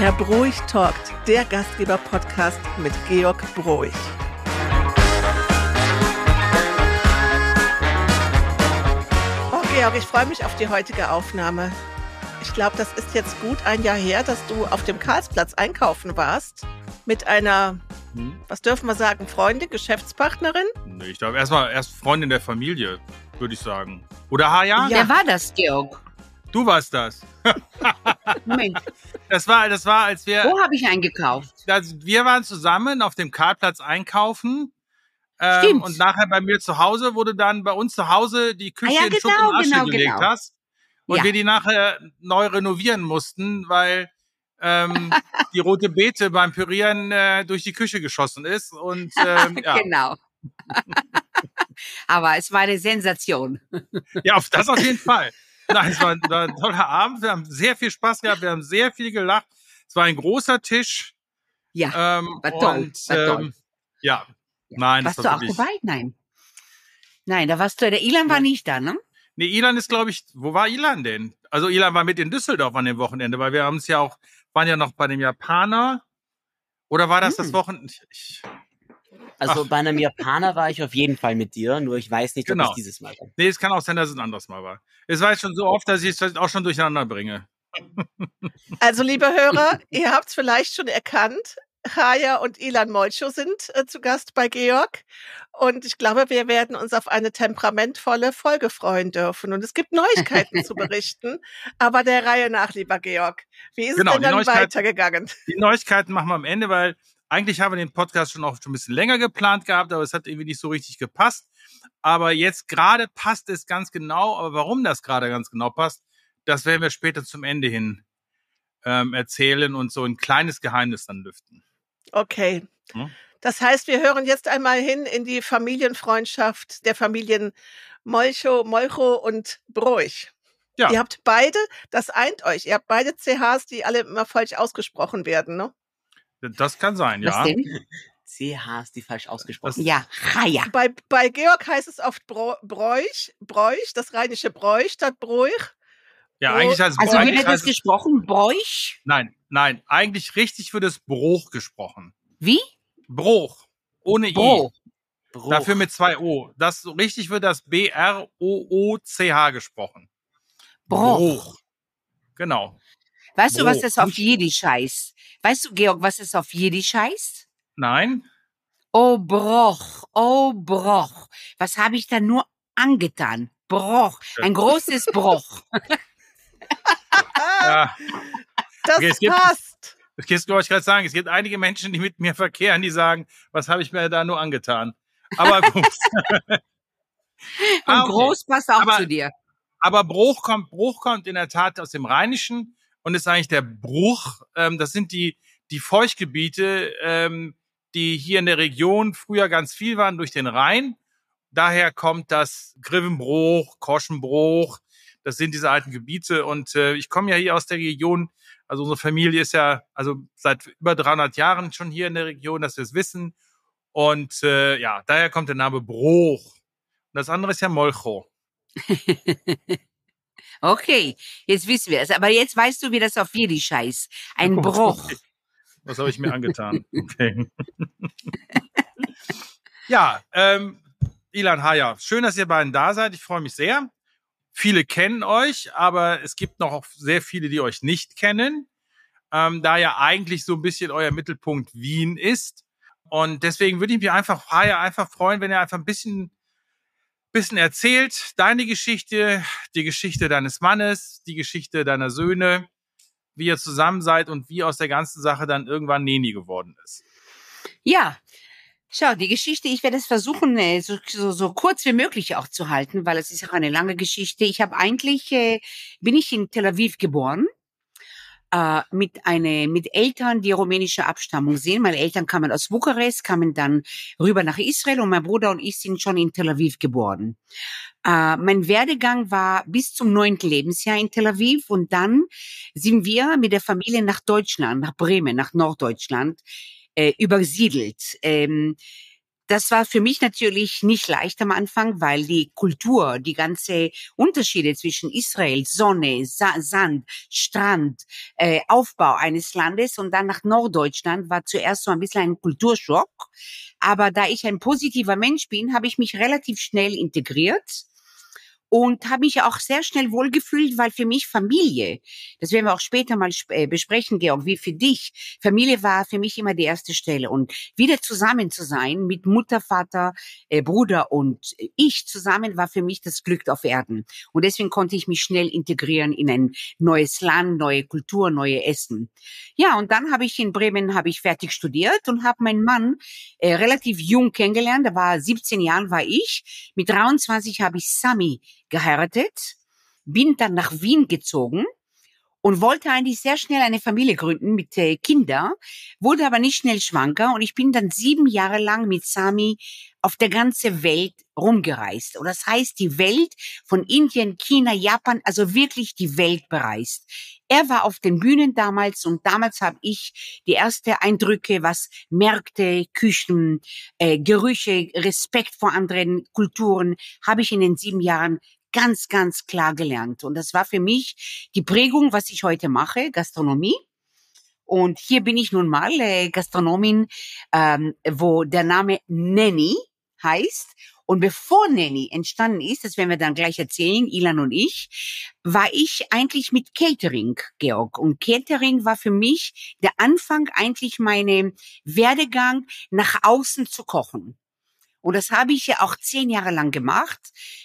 Herr Broich talkt, der Gastgeber-Podcast mit Georg Broich. Oh, Georg, ich freue mich auf die heutige Aufnahme. Ich glaube, das ist jetzt gut ein Jahr her, dass du auf dem Karlsplatz einkaufen warst mit einer, hm? was dürfen wir sagen, Freundin, Geschäftspartnerin? Nee, ich glaube erstmal erst Freundin der Familie, würde ich sagen. Oder Haja? Ja. Wer war das, Georg? Du warst das. Moment. Das war, das war, als wir. Wo habe ich eingekauft? Das, wir waren zusammen auf dem Karlplatz einkaufen. Ähm, Stimmt. Und nachher bei mir zu Hause wurde dann bei uns zu Hause die Küche ah, ja, in genau, Schutt und Asche genau, gelegt genau. hast. Und ja. wir die nachher neu renovieren mussten, weil ähm, die rote Beete beim Pürieren äh, durch die Küche geschossen ist. Und ähm, ja. genau. Aber es war eine Sensation. ja, auf das auf jeden Fall. Nein, es war, war ein toller Abend. Wir haben sehr viel Spaß gehabt. Wir haben sehr viel gelacht. Es war ein großer Tisch. Ja, ähm, war toll. Und, war toll. Ähm, ja. ja, nein. Warst das war du auch dabei? Nein. Nein, da warst du, der Ilan war nicht da, ne? Nee, Ilan ist, glaube ich, wo war Ilan denn? Also Ilan war mit in Düsseldorf an dem Wochenende, weil wir haben es ja auch, waren ja noch bei dem Japaner. Oder war das hm. das Wochenende? Ich, also Ach. bei einem Japaner war ich auf jeden Fall mit dir, nur ich weiß nicht, genau. ob es dieses Mal war. Nee, es kann auch sein, dass es ein anderes Mal war. Es war jetzt schon so oft, dass ich es auch schon durcheinander bringe. Also, liebe Hörer, ihr habt es vielleicht schon erkannt. Haya und Ilan Molcho sind äh, zu Gast bei Georg. Und ich glaube, wir werden uns auf eine temperamentvolle Folge freuen dürfen. Und es gibt Neuigkeiten zu berichten. Aber der Reihe nach, lieber Georg. Wie ist genau, es denn dann weitergegangen? Die Neuigkeiten machen wir am Ende, weil eigentlich haben wir den Podcast schon auch schon ein bisschen länger geplant gehabt, aber es hat irgendwie nicht so richtig gepasst. Aber jetzt gerade passt es ganz genau. Aber warum das gerade ganz genau passt, das werden wir später zum Ende hin ähm, erzählen und so ein kleines Geheimnis dann lüften. Okay. Hm? Das heißt, wir hören jetzt einmal hin in die Familienfreundschaft der Familien Molcho, Molcho und Broich. Ja. Ihr habt beide, das eint euch, ihr habt beide CHs, die alle immer falsch ausgesprochen werden, ne? Das kann sein, ja. Was denn? CHs, die falsch ausgesprochen sind. Ja, Chaya. Bei, bei Georg heißt es oft Bräuch, Bräuch, das rheinische Bräuch statt Bräuch. Ja, eigentlich heißt es Also wie wird das gesprochen? Bräuch? Nein, nein, eigentlich richtig wird es Bruch gesprochen. Wie? Bruch. Ohne Bruch. I. Bruch. Dafür mit zwei O. Das richtig wird das B-R-O-O-C-H gesprochen. Bruch. Bruch. Genau. Weißt Bruch. du, was das auf Jiddisch heißt? Weißt du, Georg, was es auf Jiddisch heißt? Nein. Oh, Broch, oh, Broch. Was habe ich da nur angetan? Broch, ein großes Broch. ja. Das okay, gibt, passt. Das wollte ich gerade sagen. Es gibt einige Menschen, die mit mir verkehren, die sagen, was habe ich mir da nur angetan? Aber gut. Und ah, okay. groß passt auch aber, zu dir. Aber Bruch kommt, Bruch kommt in der Tat aus dem Rheinischen und ist eigentlich der Bruch. Ähm, das sind die, die Feuchtgebiete, ähm, die hier in der Region früher ganz viel waren durch den Rhein. Daher kommt das Grivenbruch, Koschenbruch. Das sind diese alten Gebiete. Und äh, ich komme ja hier aus der Region. Also unsere Familie ist ja also seit über 300 Jahren schon hier in der Region, dass wir es wissen. Und äh, ja, daher kommt der Name Bruch. Und das andere ist ja Molcho. Okay, jetzt wissen wir es. Aber jetzt weißt du, wie das auf Jiddisch heißt. Ein oh, Bruch. Was habe ich mir angetan? Okay. ja, ähm, Ilan Haya, schön, dass ihr beiden da seid. Ich freue mich sehr. Viele kennen euch, aber es gibt noch sehr viele, die euch nicht kennen, ähm, da ja eigentlich so ein bisschen euer Mittelpunkt Wien ist. Und deswegen würde ich mich einfach, Haya, einfach freuen, wenn ihr einfach ein bisschen bisschen erzählt, deine Geschichte, die Geschichte deines Mannes, die Geschichte deiner Söhne, wie ihr zusammen seid und wie aus der ganzen Sache dann irgendwann Neni geworden ist. Ja, Schau, die Geschichte, ich werde es versuchen, äh, so, so, so kurz wie möglich auch zu halten, weil es ist auch eine lange Geschichte. Ich habe eigentlich, äh, bin ich in Tel Aviv geboren äh, mit eine mit Eltern, die rumänische Abstammung sind. Meine Eltern kamen aus Bukarest, kamen dann rüber nach Israel und mein Bruder und ich sind schon in Tel Aviv geboren. Äh, mein Werdegang war bis zum neunten Lebensjahr in Tel Aviv und dann sind wir mit der Familie nach Deutschland, nach Bremen, nach Norddeutschland äh, übersiedelt. Ähm, das war für mich natürlich nicht leicht am Anfang, weil die Kultur, die ganze Unterschiede zwischen Israel, Sonne, Sa Sand, Strand, äh, Aufbau eines Landes und dann nach Norddeutschland war zuerst so ein bisschen ein Kulturschock. Aber da ich ein positiver Mensch bin, habe ich mich relativ schnell integriert und habe mich auch sehr schnell wohlgefühlt, weil für mich Familie, das werden wir auch später mal äh, besprechen, Georg, wie für dich, Familie war für mich immer die erste Stelle. Und wieder zusammen zu sein mit Mutter, Vater, äh, Bruder und ich zusammen war für mich das Glück auf Erden. Und deswegen konnte ich mich schnell integrieren in ein neues Land, neue Kultur, neue Essen. Ja, und dann habe ich in Bremen habe ich fertig studiert und habe meinen Mann äh, relativ jung kennengelernt, da war 17 Jahren war ich, mit 23 habe ich Sami geheiratet, bin dann nach Wien gezogen und wollte eigentlich sehr schnell eine Familie gründen mit äh, Kinder, wurde aber nicht schnell schwanger und ich bin dann sieben Jahre lang mit Sami auf der ganzen Welt rumgereist. Und das heißt, die Welt von Indien, China, Japan, also wirklich die Welt bereist. Er war auf den Bühnen damals und damals habe ich die erste Eindrücke, was Märkte, Küchen, äh, Gerüche, Respekt vor anderen Kulturen, habe ich in den sieben Jahren ganz, ganz klar gelernt. Und das war für mich die Prägung, was ich heute mache, Gastronomie. Und hier bin ich nun mal äh, Gastronomin, ähm, wo der Name Nanny heißt. Und bevor Nanny entstanden ist, das werden wir dann gleich erzählen, Ilan und ich, war ich eigentlich mit Catering, Georg. Und Catering war für mich der Anfang eigentlich meine Werdegang, nach außen zu kochen. Und das habe ich ja auch zehn Jahre lang gemacht,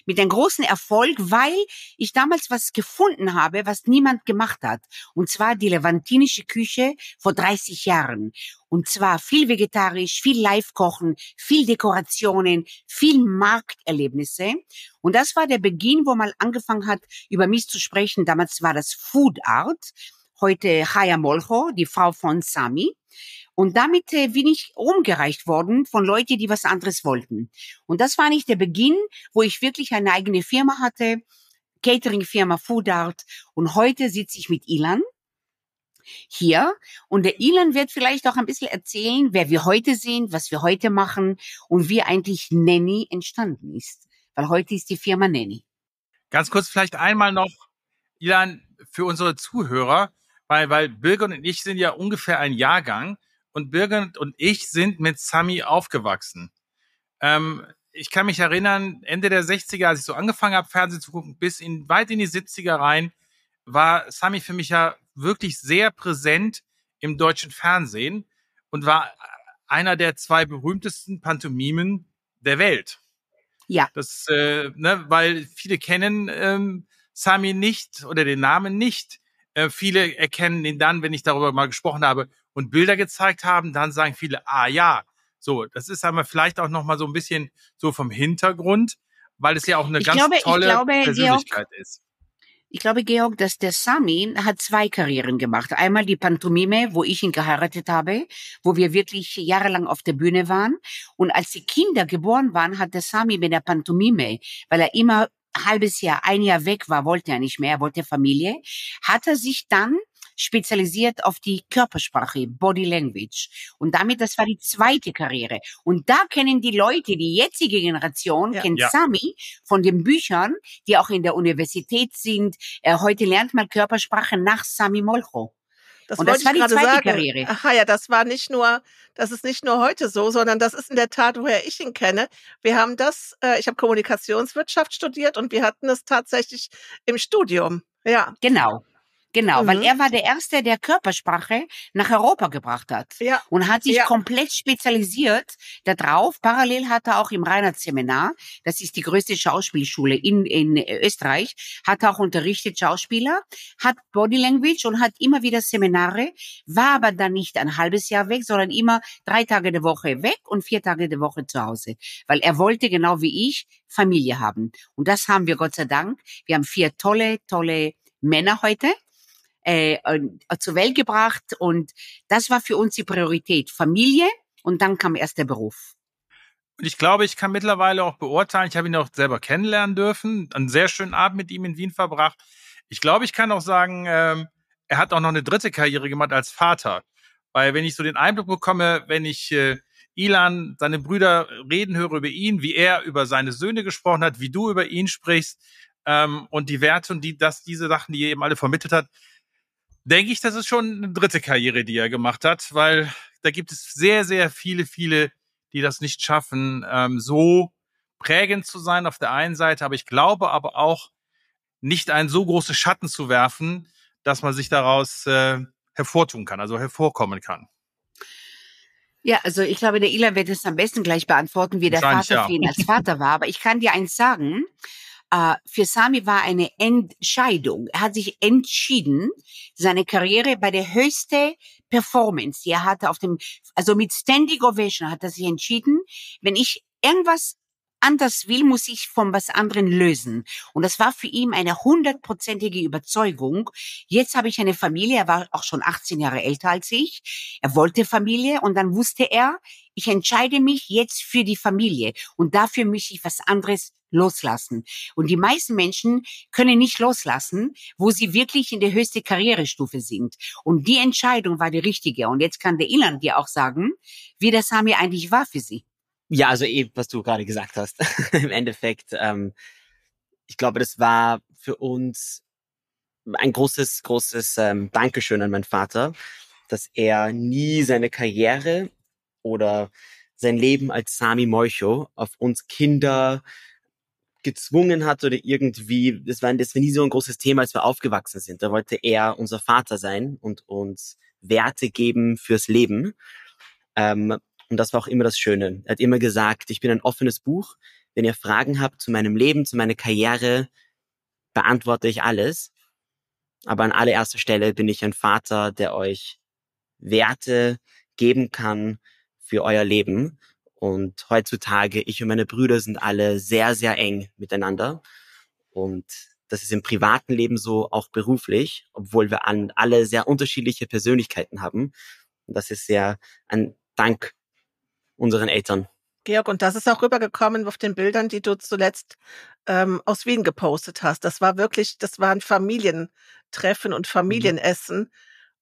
mit einem großen Erfolg, weil ich damals was gefunden habe, was niemand gemacht hat. Und zwar die levantinische Küche vor 30 Jahren. Und zwar viel vegetarisch, viel Live-Kochen, viel Dekorationen, viel Markterlebnisse. Und das war der Beginn, wo man angefangen hat, über mich zu sprechen. Damals war das Food Art. Heute Haya Molcho, die Frau von Sami. Und damit äh, bin ich umgereicht worden von Leuten, die was anderes wollten. Und das war nicht der Beginn, wo ich wirklich eine eigene Firma hatte, Catering-Firma Food Art. Und heute sitze ich mit Ilan hier. Und der Ilan wird vielleicht auch ein bisschen erzählen, wer wir heute sind, was wir heute machen und wie eigentlich Nanny entstanden ist. Weil heute ist die Firma Nanny. Ganz kurz vielleicht einmal noch, Ilan, für unsere Zuhörer, weil, weil Birgit und ich sind ja ungefähr ein Jahrgang und Birgit und ich sind mit Sami aufgewachsen. Ähm, ich kann mich erinnern, Ende der 60er, als ich so angefangen habe, Fernsehen zu gucken, bis in weit in die 70er rein, war Sami für mich ja wirklich sehr präsent im deutschen Fernsehen und war einer der zwei berühmtesten Pantomimen der Welt. Ja. Das, äh, ne, weil viele kennen ähm, Sami nicht oder den Namen nicht. Äh, viele erkennen ihn dann, wenn ich darüber mal gesprochen habe und Bilder gezeigt haben, dann sagen viele, ah ja, so, das ist aber vielleicht auch noch mal so ein bisschen so vom Hintergrund, weil es ja auch eine Ich ganz glaube- tolle glaube, Georg, Persönlichkeit ist. Ich glaube, Georg, dass der Sami hat zwei Karrieren gemacht. Einmal die Pantomime, wo ich ihn geheiratet habe, wo wir wirklich jahrelang auf der Bühne waren. Und als die Kinder geboren waren, hat der Sami mit der Pantomime, weil er immer halbes Jahr, ein Jahr weg war, wollte er nicht mehr, er wollte Familie, hat er sich dann spezialisiert auf die Körpersprache, Body Language. Und damit, das war die zweite Karriere. Und da kennen die Leute, die jetzige Generation, Ja. kennt Ja. Sami von den Büchern, die auch in der Universität sind. Äh, heute lernt man Körpersprache nach Sami Molcho. Das Und wollte das war ich die gerade zweite sagen. Karriere. Aha, ja, das war nicht nur, das ist nicht nur heute so, sondern das ist in der Tat, woher ich ihn kenne. Wir haben das, äh, ich habe Kommunikationswirtschaft studiert und wir hatten es tatsächlich im Studium. Ja, Genau. Genau, weil Mhm. er war der Erste, der Körpersprache nach Europa gebracht hat. ja, und hat sich Ja. komplett spezialisiert darauf. Parallel hat er auch im Reinhardt Seminar, das ist die größte Schauspielschule in, in Österreich, hat er auch unterrichtet Schauspieler, hat Body Language und hat immer wieder Seminare, war aber dann nicht ein halbes Jahr weg, sondern immer drei Tage der Woche weg und vier Tage der Woche zu Hause, weil er wollte genau wie ich Familie haben. Und das haben wir Gott sei Dank. Wir haben vier tolle, tolle Männer heute äh, äh, zur Welt gebracht und das war für uns die Priorität. Familie und dann kam erst der Beruf. Und ich glaube, ich kann mittlerweile auch beurteilen, ich habe ihn auch selber kennenlernen dürfen, einen sehr schönen Abend mit ihm in Wien verbracht. Ich glaube, ich kann auch sagen, ähm, er hat auch noch eine dritte Karriere gemacht als Vater. Weil wenn ich so den Eindruck bekomme, wenn ich äh, Ilan, seine Brüder reden höre über ihn, wie er über seine Söhne gesprochen hat, wie du über ihn sprichst ähm, und die Werte und die, dass diese Sachen, die er eben alle vermittelt hat, denke ich, das ist schon eine dritte Karriere, die er gemacht hat, weil da gibt es sehr, sehr viele, viele, die das nicht schaffen, ähm, so prägend zu sein auf der einen Seite, aber ich glaube aber auch nicht einen so großen Schatten zu werfen, dass man sich daraus äh, hervortun kann, also hervorkommen kann. Ja, also ich glaube, der Ilan wird es am besten gleich beantworten, wie der Vater ja. für ihn als Vater war. Aber ich kann dir eins sagen, äh, für Sami war eine Entscheidung. Er hat sich entschieden, seine Karriere bei der höchsten Performance, die er hatte auf dem, also mit Standing Ovation hat er sich entschieden, wenn ich irgendwas anders will, muss ich von was anderen lösen. Und das war für ihn eine hundertprozentige Überzeugung. Jetzt habe ich eine Familie, er war auch schon 18 Jahre älter als ich. Er wollte Familie und dann wusste er, ich entscheide mich jetzt für die Familie und dafür möchte ich was anderes loslassen. Und die meisten Menschen können nicht loslassen, wo sie wirklich in der höchsten Karrierestufe sind. Und die Entscheidung war die richtige. Und jetzt kann der Ilan dir auch sagen, wie das Sami eigentlich war für sie. Ja, also eben, was du gerade gesagt hast. Im Endeffekt, ähm, ich glaube, das war für uns ein großes, großes ähm, Dankeschön an meinen Vater, dass er nie seine Karriere oder sein Leben als Sami Moicho auf uns Kinder gezwungen hat oder irgendwie, das war, das war nie so ein großes Thema, als wir aufgewachsen sind. Da wollte er unser Vater sein und uns Werte geben fürs Leben. Ähm, und das war auch immer das Schöne. Er hat immer gesagt, ich bin ein offenes Buch. Wenn ihr Fragen habt zu meinem Leben, zu meiner Karriere, beantworte ich alles. Aber an allererster Stelle bin ich ein Vater, der euch Werte geben kann für euer Leben. Und heutzutage, ich und meine Brüder sind alle sehr, sehr eng miteinander. Und das ist im privaten Leben so, auch beruflich, obwohl wir alle sehr unterschiedliche Persönlichkeiten haben. Und das ist sehr ein Dank unseren Eltern. Georg, und das ist auch rübergekommen auf den Bildern, die du zuletzt ähm, aus Wien gepostet hast. Das war wirklich, das war ein Familientreffen und mhm. Familienessen. Mhm.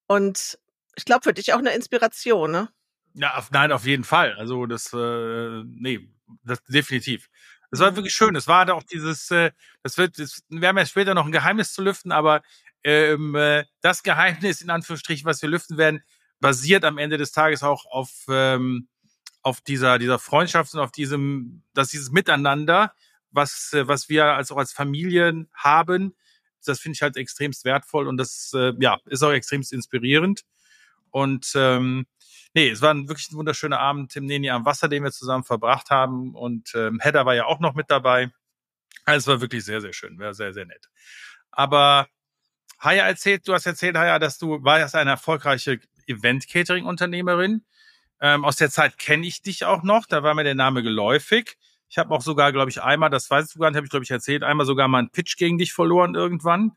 Und ich glaube, für dich auch eine Inspiration, ne? Ja, auf, nein, auf jeden Fall. Also das, äh, nee, das definitiv. Es war wirklich schön. Es war auch dieses, äh, das wird, das, wir haben ja später noch ein Geheimnis zu lüften, aber ähm, äh, das Geheimnis in Anführungsstrichen, was wir lüften werden, basiert am Ende des Tages auch auf ähm, auf dieser, dieser Freundschaft und auf diesem, dass dieses Miteinander, was, äh, was wir als auch als Familien haben, das finde ich halt extremst wertvoll und das äh, ja, ist auch extremst inspirierend. Und ähm, nee, es war ein wirklich ein wunderschöner Abend im Neni am Wasser, den wir zusammen verbracht haben. Und ähm, Hedda war ja auch noch mit dabei. Also es war wirklich sehr, sehr schön, war sehr, sehr nett. Aber Haya erzählt, du hast erzählt, Haya, dass du warst eine erfolgreiche Event-Catering-Unternehmerin. Ähm, aus der Zeit kenne ich dich auch noch, da war mir der Name geläufig. Ich habe auch sogar, glaube ich, einmal, das weiß du gar nicht, habe ich, glaube ich, erzählt, einmal sogar mal einen Pitch gegen dich verloren irgendwann.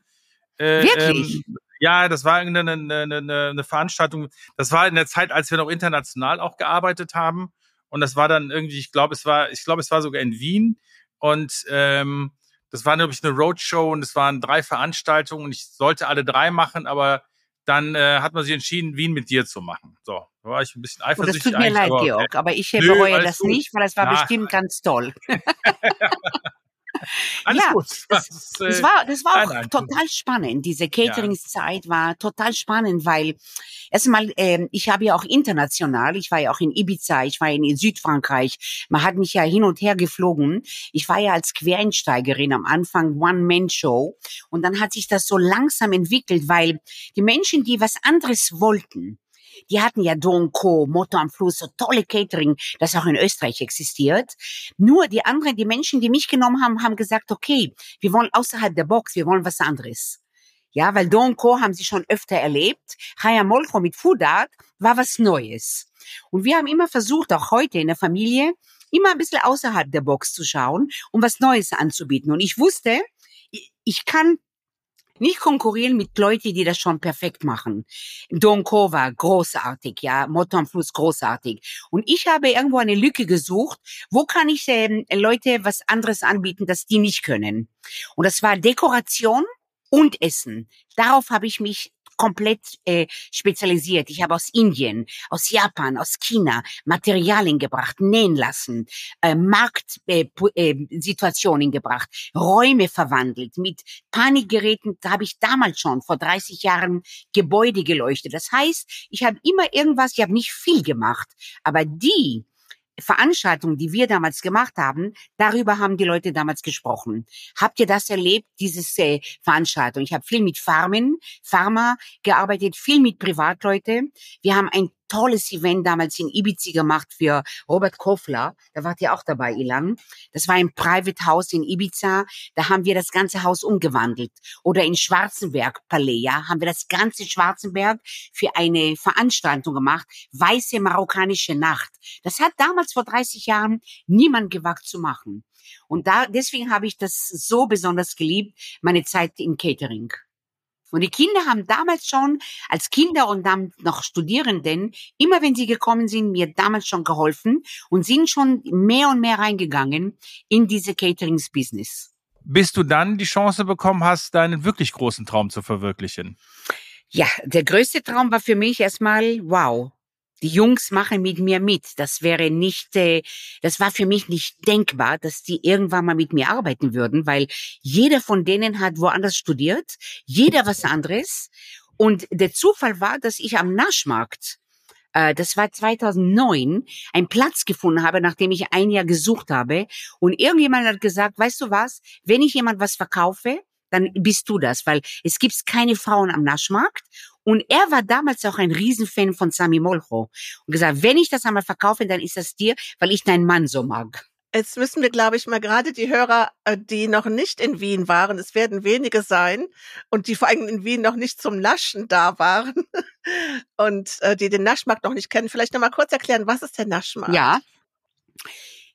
Äh, Wirklich? Ähm, ja, das war eine, eine, eine, eine Veranstaltung. Das war in der Zeit, als wir noch international auch gearbeitet haben. Und das war dann irgendwie, ich glaube, es war, ich glaube, es war sogar in Wien. Und ähm, das war, glaube ich, eine Roadshow und es waren drei Veranstaltungen und ich sollte alle drei machen, aber dann äh, hat man sich entschieden, Wien mit dir zu machen. So, da war ich ein bisschen eifersüchtig. Und das tut mir leid, aber, Georg, aber ich bereue das gut. nicht, weil das war Na, bestimmt ganz toll. Alles ja, gut. Das, das, äh, das, war, das war auch total spannend. Diese Cateringszeit ja. war total spannend, weil erstmal, ähm, ich habe ja auch international, ich war ja auch in Ibiza, ich war in Südfrankreich, man hat mich ja hin und her geflogen. Ich war ja als Quereinsteigerin am Anfang One-Man-Show und dann hat sich das so langsam entwickelt, weil die Menschen, die was anderes wollten, die hatten ja Don Co, Motto am Fluss, so tolle Catering, das auch in Österreich existiert. Nur die anderen, die Menschen, die mich genommen haben, haben gesagt, okay, wir wollen außerhalb der Box, wir wollen was anderes. Ja, weil Don Co haben sie schon öfter erlebt. Chaya Molcho mit Food Art war was Neues. Und wir haben immer versucht, auch heute in der Familie, immer ein bisschen außerhalb der Box zu schauen, um was Neues anzubieten. Und ich wusste, ich kann nicht konkurrieren mit Leuten, die das schon perfekt machen. Don Kova, großartig, ja, Motto am Fluss, großartig. Und ich habe irgendwo eine Lücke gesucht, wo kann ich ähm, Leute was anderes anbieten, das die nicht können. Und das war Dekoration und Essen. Darauf habe ich mich komplett äh, spezialisiert. Ich habe aus Indien, aus Japan, aus China Materialien gebracht, nähen lassen, äh, Marktsituationen äh, Situationen gebracht, Räume verwandelt. Mit Panikgeräten habe ich damals schon vor 30 Jahren Gebäude geleuchtet. Das heißt, ich habe immer irgendwas, ich habe nicht viel gemacht, aber die Veranstaltung, die wir damals gemacht haben, darüber haben die Leute damals gesprochen. Habt ihr das erlebt, dieses äh, Veranstaltung? Ich habe viel mit Farmen, Pharma gearbeitet, viel mit Privatleute. Wir haben ein tolles Event damals in Ibiza gemacht für Robert Kofler. Da wart ihr auch dabei, Ilan. Das war ein Private House in Ibiza. Da haben wir das ganze Haus umgewandelt. Oder in Schwarzenberg, Palais, ja, haben wir das ganze Schwarzenberg für eine Veranstaltung gemacht. Weiße marokkanische Nacht. Das hat damals vor 30 Jahren niemand gewagt zu machen. Und da, deswegen habe ich das so besonders geliebt, meine Zeit im Catering. Und die Kinder haben damals schon, als Kinder und dann noch Studierenden, immer wenn sie gekommen sind, mir damals schon geholfen und sind schon mehr und mehr reingegangen in diese Caterings-Business. Bis du dann die Chance bekommen hast, deinen wirklich großen Traum zu verwirklichen. Ja, der größte Traum war für mich erstmal, wow, die Jungs machen mit mir mit. Das wäre nicht, äh, das war für mich nicht denkbar, dass die irgendwann mal mit mir arbeiten würden, weil jeder von denen hat woanders studiert, jeder was anderes. Und der Zufall war, dass ich am Naschmarkt, äh, das war 2009, einen Platz gefunden habe, nachdem ich ein Jahr gesucht habe. Und irgendjemand hat gesagt, weißt du was, wenn ich jemand was verkaufe, dann bist du das, weil es gibt keine Frauen am Naschmarkt und er war damals auch ein Riesenfan von Sami Molcho. Und gesagt, wenn ich das einmal verkaufe, dann ist das dir, weil ich deinen Mann so mag. Jetzt müssen wir, glaube ich, mal gerade die Hörer, äh, die noch nicht in Wien waren, es werden wenige sein und die vor allem in Wien noch nicht zum Naschen da waren und äh, die den Naschmarkt noch nicht kennen, vielleicht noch mal kurz erklären, was ist der Naschmarkt? Ja.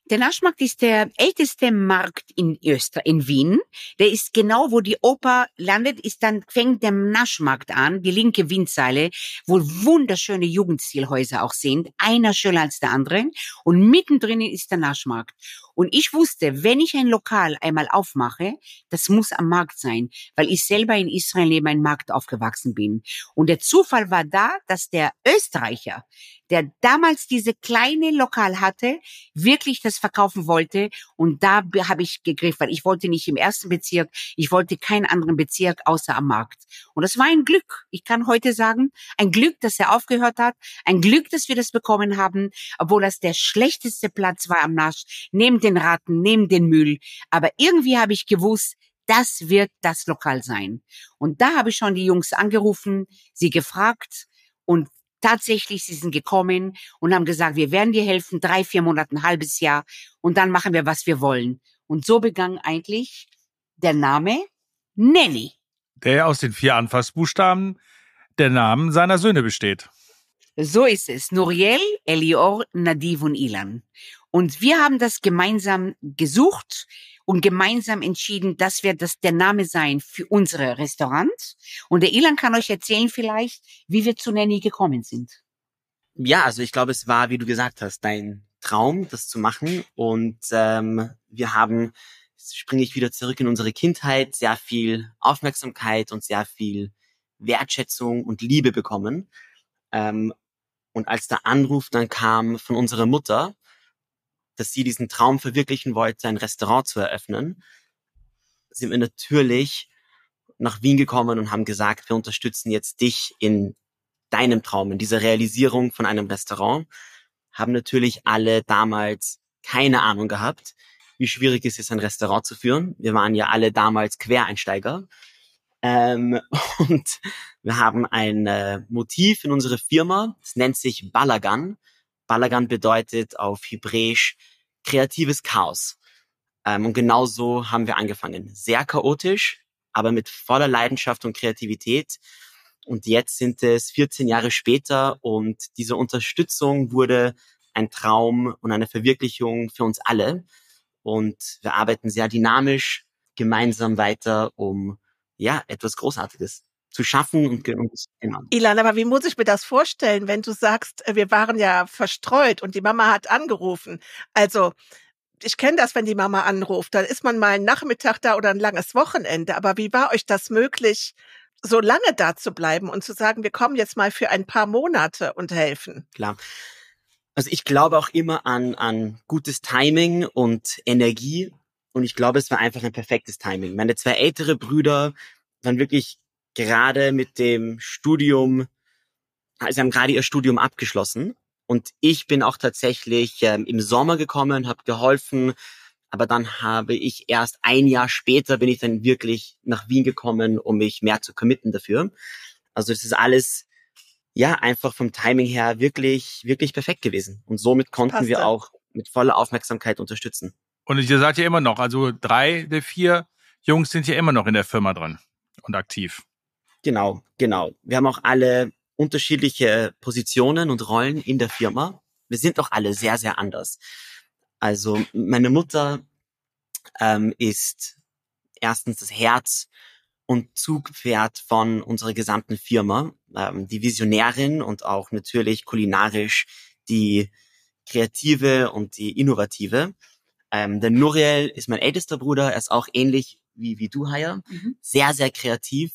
Der Naschmarkt ist der älteste Markt in Österreich, in Wien. Der ist genau, wo die Oper landet, ist dann, fängt der Naschmarkt an, die linke Windseile, wo wunderschöne Jugendstilhäuser auch sind. Einer schöner als der andere. Und mittendrin ist der Naschmarkt. Und ich wusste, wenn ich ein Lokal einmal aufmache, das muss am Markt sein, weil ich selber in Israel neben einem Markt aufgewachsen bin. Und der Zufall war da, dass der Österreicher, der damals diese kleine Lokal hatte, wirklich das verkaufen wollte. Und da habe ich gegriffen, weil ich wollte nicht im ersten Bezirk, ich wollte keinen anderen Bezirk außer am Markt. Und das war ein Glück. Ich kann heute sagen, ein Glück, dass er aufgehört hat, ein Glück, dass wir das bekommen haben, obwohl das der schlechteste Platz war am Nasch, neben den Ratten, neben den Müll. Aber irgendwie habe ich gewusst, das wird das Lokal sein. Und da habe ich schon die Jungs angerufen, sie gefragt und tatsächlich, sie sind gekommen und haben gesagt, wir werden dir helfen, drei, vier Monate, ein halbes Jahr und dann machen wir, was wir wollen. Und so begann eigentlich der Name Nelly. Der aus den vier Anfassbuchstaben der Namen seiner Söhne besteht. So ist es. Nuriel, Elior, Nadiv und Ilan. Und wir haben das gemeinsam gesucht und gemeinsam entschieden, das wird das der Name sein für unsere Restaurant. Und der Ilan kann euch erzählen vielleicht, wie wir zu Nanny gekommen sind. Ja, also ich glaube, es war, wie du gesagt hast, dein Traum, das zu machen. Und ähm, wir haben, springe ich wieder zurück in unsere Kindheit, sehr viel Aufmerksamkeit und sehr viel Wertschätzung und Liebe bekommen. Ähm, und als der Anruf dann kam von unserer Mutter, dass sie diesen Traum verwirklichen wollte, ein Restaurant zu eröffnen, sind wir natürlich nach Wien gekommen und haben gesagt, wir unterstützen jetzt dich in deinem Traum, in dieser Realisierung von einem Restaurant. Haben natürlich alle damals keine Ahnung gehabt, wie schwierig es ist, ein Restaurant zu führen. Wir waren ja alle damals Quereinsteiger. Ähm, und wir haben ein äh, Motiv in unserer Firma, es nennt sich Balagan. Balagan bedeutet auf Hebräisch kreatives Chaos. Ähm, und genau so haben wir angefangen. Sehr chaotisch, aber mit voller Leidenschaft und Kreativität. Und jetzt sind es 14 Jahre später und diese Unterstützung wurde ein Traum und eine Verwirklichung für uns alle. Und wir arbeiten sehr dynamisch gemeinsam weiter, um ja etwas Großartiges zu schaffen und, und genau. Ilan, aber wie muss ich mir das vorstellen, wenn du sagst, äh, wir waren ja verstreut und die Mama hat angerufen? Also ich kenne das, wenn die Mama anruft, dann ist man mal einen Nachmittag da oder ein langes Wochenende. Aber wie war euch das möglich, so lange da zu bleiben und zu sagen, wir kommen jetzt mal für ein paar Monate und helfen? Klar. Also ich glaube auch immer an, an gutes Timing und Energie. Und ich glaube, es war einfach ein perfektes Timing. Meine zwei ältere Brüder waren wirklich gerade mit dem Studium, also sie haben gerade ihr Studium abgeschlossen. Und ich bin auch tatsächlich ähm, im Sommer gekommen, habe geholfen, aber dann habe ich erst ein Jahr später bin ich dann wirklich nach Wien gekommen, um mich mehr zu committen dafür. Also es ist alles ja einfach vom Timing her wirklich wirklich perfekt gewesen und somit konnten Passte. wir auch mit voller Aufmerksamkeit unterstützen. Und ihr seid ja immer noch, also drei der vier Jungs sind ja immer noch in der Firma drin und aktiv. Genau, genau. Wir haben auch alle unterschiedliche Positionen und Rollen in der Firma. Wir sind auch alle sehr, sehr anders. Also meine Mutter ähm, ist erstens das Herz und Zugpferd von unserer gesamten Firma, ähm, die Visionärin und auch natürlich kulinarisch die kreative und die innovative. Ähm, der Nuriel ist mein ältester Bruder, er ist auch ähnlich wie, wie du, Haya. Mhm. Sehr, sehr kreativ,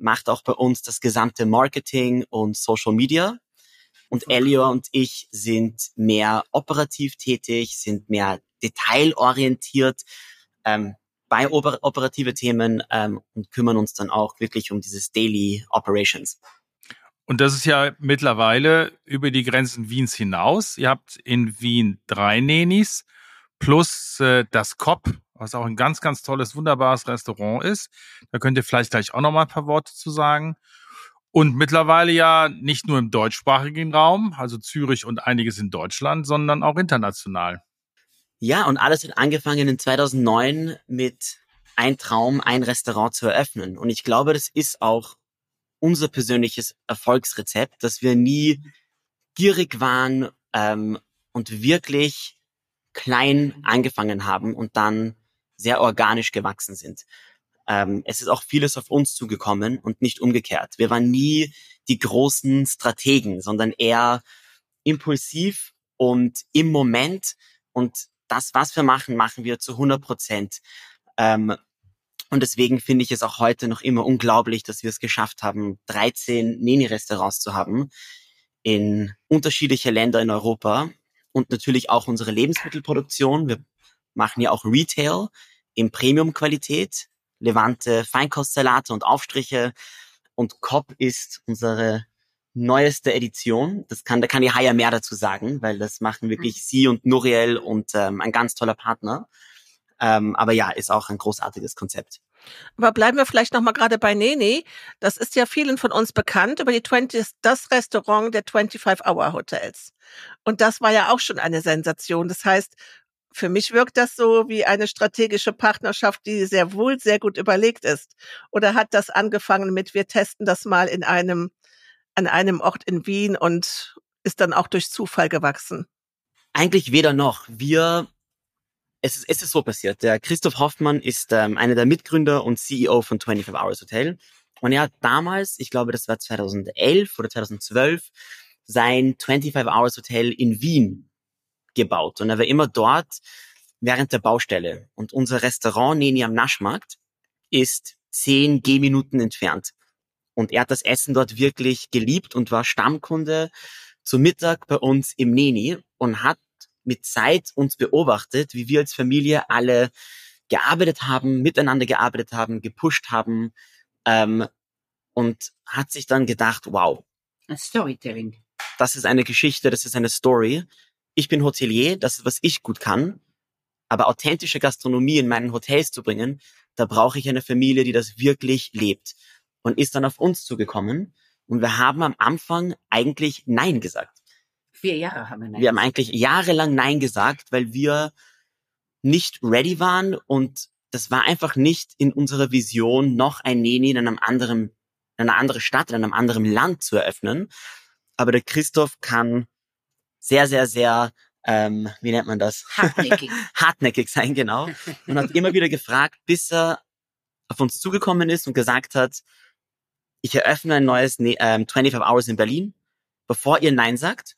macht auch bei uns das gesamte Marketing und Social Media. Und. Elio und ich sind mehr operativ tätig, sind mehr detailorientiert ähm, bei oper operative Themen ähm, und kümmern uns dann auch wirklich um dieses Daily Operations. Und das ist ja mittlerweile über die Grenzen Wiens hinaus. Ihr habt in Wien drei Nenis plus äh, das COP, was auch ein ganz, ganz tolles, wunderbares Restaurant ist. Da könnt ihr vielleicht gleich auch noch mal ein paar Worte zu sagen. Und mittlerweile ja nicht nur im deutschsprachigen Raum, also Zürich und einiges in Deutschland, sondern auch international. Ja, und alles hat angefangen in 2009 mit ein Traum, ein Restaurant zu eröffnen. Und ich glaube, das ist auch unser persönliches Erfolgsrezept, dass wir nie gierig waren ähm, und wirklich klein angefangen haben und dann sehr organisch gewachsen sind. Ähm, es ist auch vieles auf uns zugekommen und nicht umgekehrt. Wir waren nie die großen Strategen, sondern eher impulsiv und im Moment und das, was wir machen, machen wir zu 100 Prozent. Ähm, und deswegen finde ich es auch heute noch immer unglaublich, dass wir es geschafft haben, 13 Neni-Restaurants zu haben in unterschiedliche Länder in Europa und natürlich auch unsere Lebensmittelproduktion. Wir machen ja auch Retail in Premium-Qualität, Levante Feinkostsalate und Aufstriche. Und COP ist unsere neueste Edition. Das kann, da kann die Haya mehr dazu sagen, weil das machen wirklich mhm. sie und Nuriel und ähm, ein ganz toller Partner. Ähm, aber ja, ist auch ein großartiges Konzept. Aber bleiben wir vielleicht noch mal gerade bei Nene. Das ist ja vielen von uns bekannt über die 20, das Restaurant der 25-Hour-Hotels. Und das war ja auch schon eine Sensation. Das heißt, für mich wirkt das so wie eine strategische Partnerschaft, die sehr wohl sehr gut überlegt ist. Oder hat das angefangen mit, wir testen das mal in einem, an einem Ort in Wien und ist dann auch durch Zufall gewachsen? Eigentlich weder noch. Wir es ist, es ist so passiert. Der Christoph Hoffmann ist ähm, einer der Mitgründer und CEO von 25 Hours Hotel. Und er hat damals, ich glaube, das war 2011 oder 2012, sein 25 Hours Hotel in Wien gebaut. Und er war immer dort während der Baustelle. Und unser Restaurant Neni am Naschmarkt ist zehn Gehminuten entfernt. Und er hat das Essen dort wirklich geliebt und war Stammkunde zu Mittag bei uns im Neni und hat mit Zeit uns beobachtet, wie wir als Familie alle gearbeitet haben, miteinander gearbeitet haben, gepusht haben ähm, und hat sich dann gedacht, wow. Storytelling. Das ist eine Geschichte, das ist eine Story. Ich bin Hotelier, das ist, was ich gut kann. Aber authentische Gastronomie in meinen Hotels zu bringen, da brauche ich eine Familie, die das wirklich lebt. Und ist dann auf uns zugekommen. Und wir haben am Anfang eigentlich Nein gesagt. Vier Jahre haben wir Nein Wir haben eigentlich jahrelang Nein gesagt, weil wir nicht ready waren und das war einfach nicht in unserer Vision, noch ein Neni in einem anderen, in einer anderen Stadt, in einem anderen Land zu eröffnen. Aber der Christoph kann sehr, sehr, sehr, ähm, wie nennt man das? Hartnäckig. Hartnäckig sein, genau. Und hat immer wieder gefragt, bis er auf uns zugekommen ist und gesagt hat, ich eröffne ein neues ne ähm, 25 Hours in Berlin. Bevor ihr Nein sagt,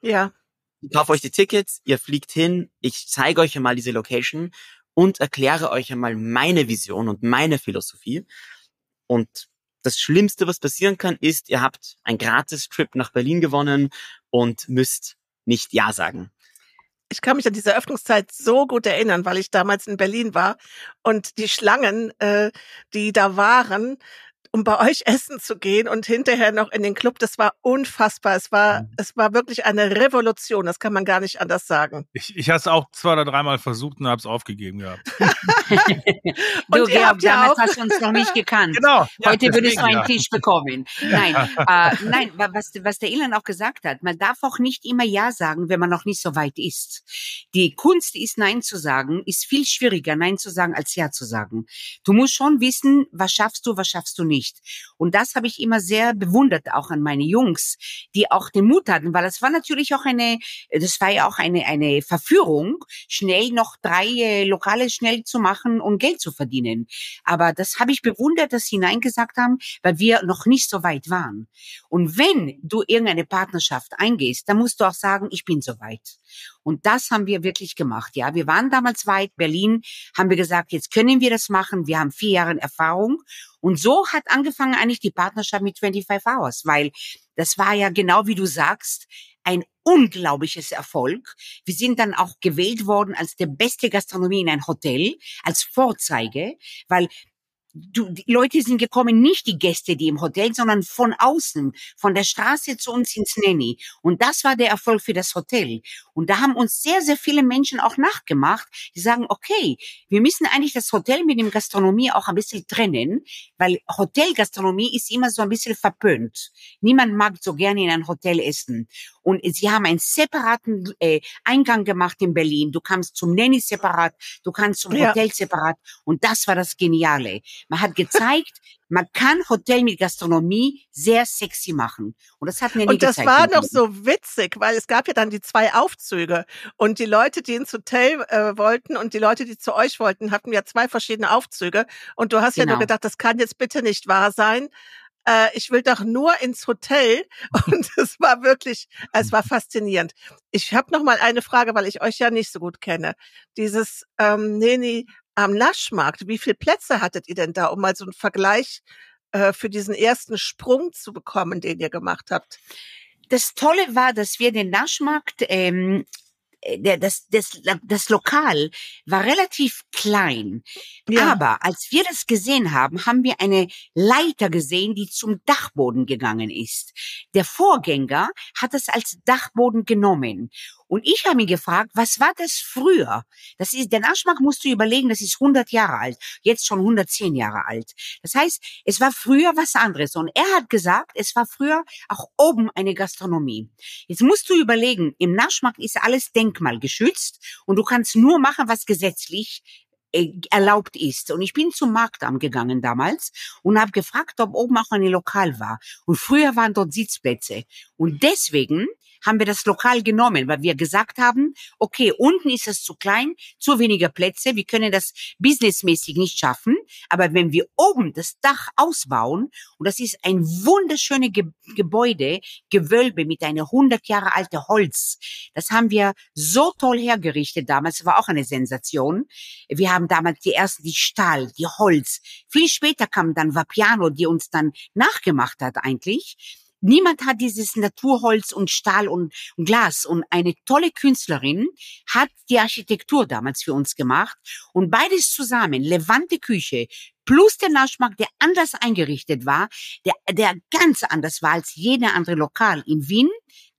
ja. Ich kaufe euch die Tickets, ihr fliegt hin, ich zeige euch einmal diese Location und erkläre euch einmal meine Vision und meine Philosophie. Und das Schlimmste, was passieren kann, ist, ihr habt ein Gratis-Trip nach Berlin gewonnen und müsst nicht Ja sagen. Ich kann mich an diese Öffnungszeit so gut erinnern, weil ich damals in Berlin war und die Schlangen, äh, die da waren, um bei euch essen zu gehen und hinterher noch in den Club. Das war unfassbar. Es war, mhm. es war wirklich eine Revolution. Das kann man gar nicht anders sagen. Ich, ich habe es auch zwei oder dreimal versucht und habe es aufgegeben gehabt. du, Georg, damals auch hast du uns noch nicht gekannt. Genau. Ja, Heute würdest du einen ja. Tisch bekommen. Nein, äh, nein, was, was der Ilan auch gesagt hat, man darf auch nicht immer Ja sagen, wenn man noch nicht so weit ist. Die Kunst ist, Nein zu sagen, ist viel schwieriger, Nein zu sagen, als Ja zu sagen. Du musst schon wissen, was schaffst du, was schaffst du nicht nicht. Und das habe ich immer sehr bewundert, auch an meine Jungs, die auch den Mut hatten, weil das war natürlich auch eine, das war ja auch eine, eine Verführung, schnell noch drei äh, Lokale schnell zu machen und Geld zu verdienen. Aber das habe ich bewundert, dass sie Nein gesagt haben, weil wir noch nicht so weit waren. Und wenn du irgendeine Partnerschaft eingehst, dann musst du auch sagen, ich bin so weit. Und das haben wir wirklich gemacht. Ja, wir waren damals weit. Berlin haben wir gesagt, jetzt können wir das machen. Wir haben vier Jahre Erfahrung. Und so hat angefangen eigentlich die Partnerschaft mit 25 Hours, weil das war ja genau wie du sagst, ein unglaubliches Erfolg. Wir sind dann auch gewählt worden als der beste Gastronomie in ein Hotel, als Vorzeige, weil du, die Leute sind gekommen, nicht die Gäste, die im Hotel, sondern von außen, von der Straße zu uns ins Nanny. Und das war der Erfolg für das Hotel. Und da haben uns sehr, sehr viele Menschen auch nachgemacht, die sagen, okay, wir müssen eigentlich das Hotel mit dem Gastronomie auch ein bisschen trennen, weil Hotelgastronomie ist immer so ein bisschen verpönt. Niemand mag so gerne in ein Hotel essen. Und sie haben einen separaten äh, Eingang gemacht in Berlin. Du kannst zum Nanny separat, du kannst zum ja. Hotel separat. Und das war das Geniale. Man hat gezeigt, man kann Hotel mit Gastronomie sehr sexy machen. Und das hat mir Und das war noch so witzig, weil es gab ja dann die zwei Aufzüge. Und die Leute, die ins Hotel äh, wollten und die Leute, die zu euch wollten, hatten ja zwei verschiedene Aufzüge. Und du hast genau. ja nur genau. gedacht, das kann jetzt bitte nicht wahr sein äh, ich will doch nur ins Hotel. Und es war wirklich, es war faszinierend. Ich habe noch mal eine Frage, weil ich euch ja nicht so gut kenne. Dieses ähm, Neni am Naschmarkt, wie viele Plätze hattet ihr denn da, um mal so einen Vergleich äh, für diesen ersten Sprung zu bekommen, den ihr gemacht habt? Das Tolle war, dass wir den Naschmarkt ähm, äh, der, das, das, das Lokal war relativ klein. Ja. Aber als wir das gesehen haben, haben wir eine Leiter gesehen, die zum Dachboden gegangen ist. Der Vorgänger hat es als Dachboden genommen. Und ich habe mich gefragt, was war das früher? Das ist, der Naschmarkt musst du überlegen, das ist 100 Jahre alt, jetzt schon 110 Jahre alt. Das heißt, es war früher was anderes. Und er hat gesagt, es war früher auch oben eine Gastronomie. Jetzt musst du überlegen, im Naschmarkt ist alles denkmalgeschützt und du kannst nur machen, was gesetzlich äh, erlaubt ist. Und ich bin zum Marktamt gegangen damals und habe gefragt, ob oben auch ein Lokal war. Und früher waren dort Sitzplätze. Und deswegen haben wir das Lokal genommen, weil wir gesagt haben, okay, unten ist es zu klein, zu weniger Plätze, wir können das businessmäßig nicht schaffen, aber wenn wir oben das Dach ausbauen, und das ist ein wunderschönes Ge Gebäude, Gewölbe mit einer 100 Jahre alte Holz, das haben wir so toll hergerichtet damals, war auch eine Sensation. Wir haben damals die ersten, die Stahl, die Holz. Viel später kam dann Vapiano, die uns dann nachgemacht hat eigentlich. Niemand hat dieses Naturholz und Stahl und, Glas und eine tolle Künstlerin hat die Architektur damals für uns gemacht und beides zusammen, Levante Küche plus der Naschmarkt, der anders eingerichtet war, der, der ganz anders war als jeder andere Lokal in Wien.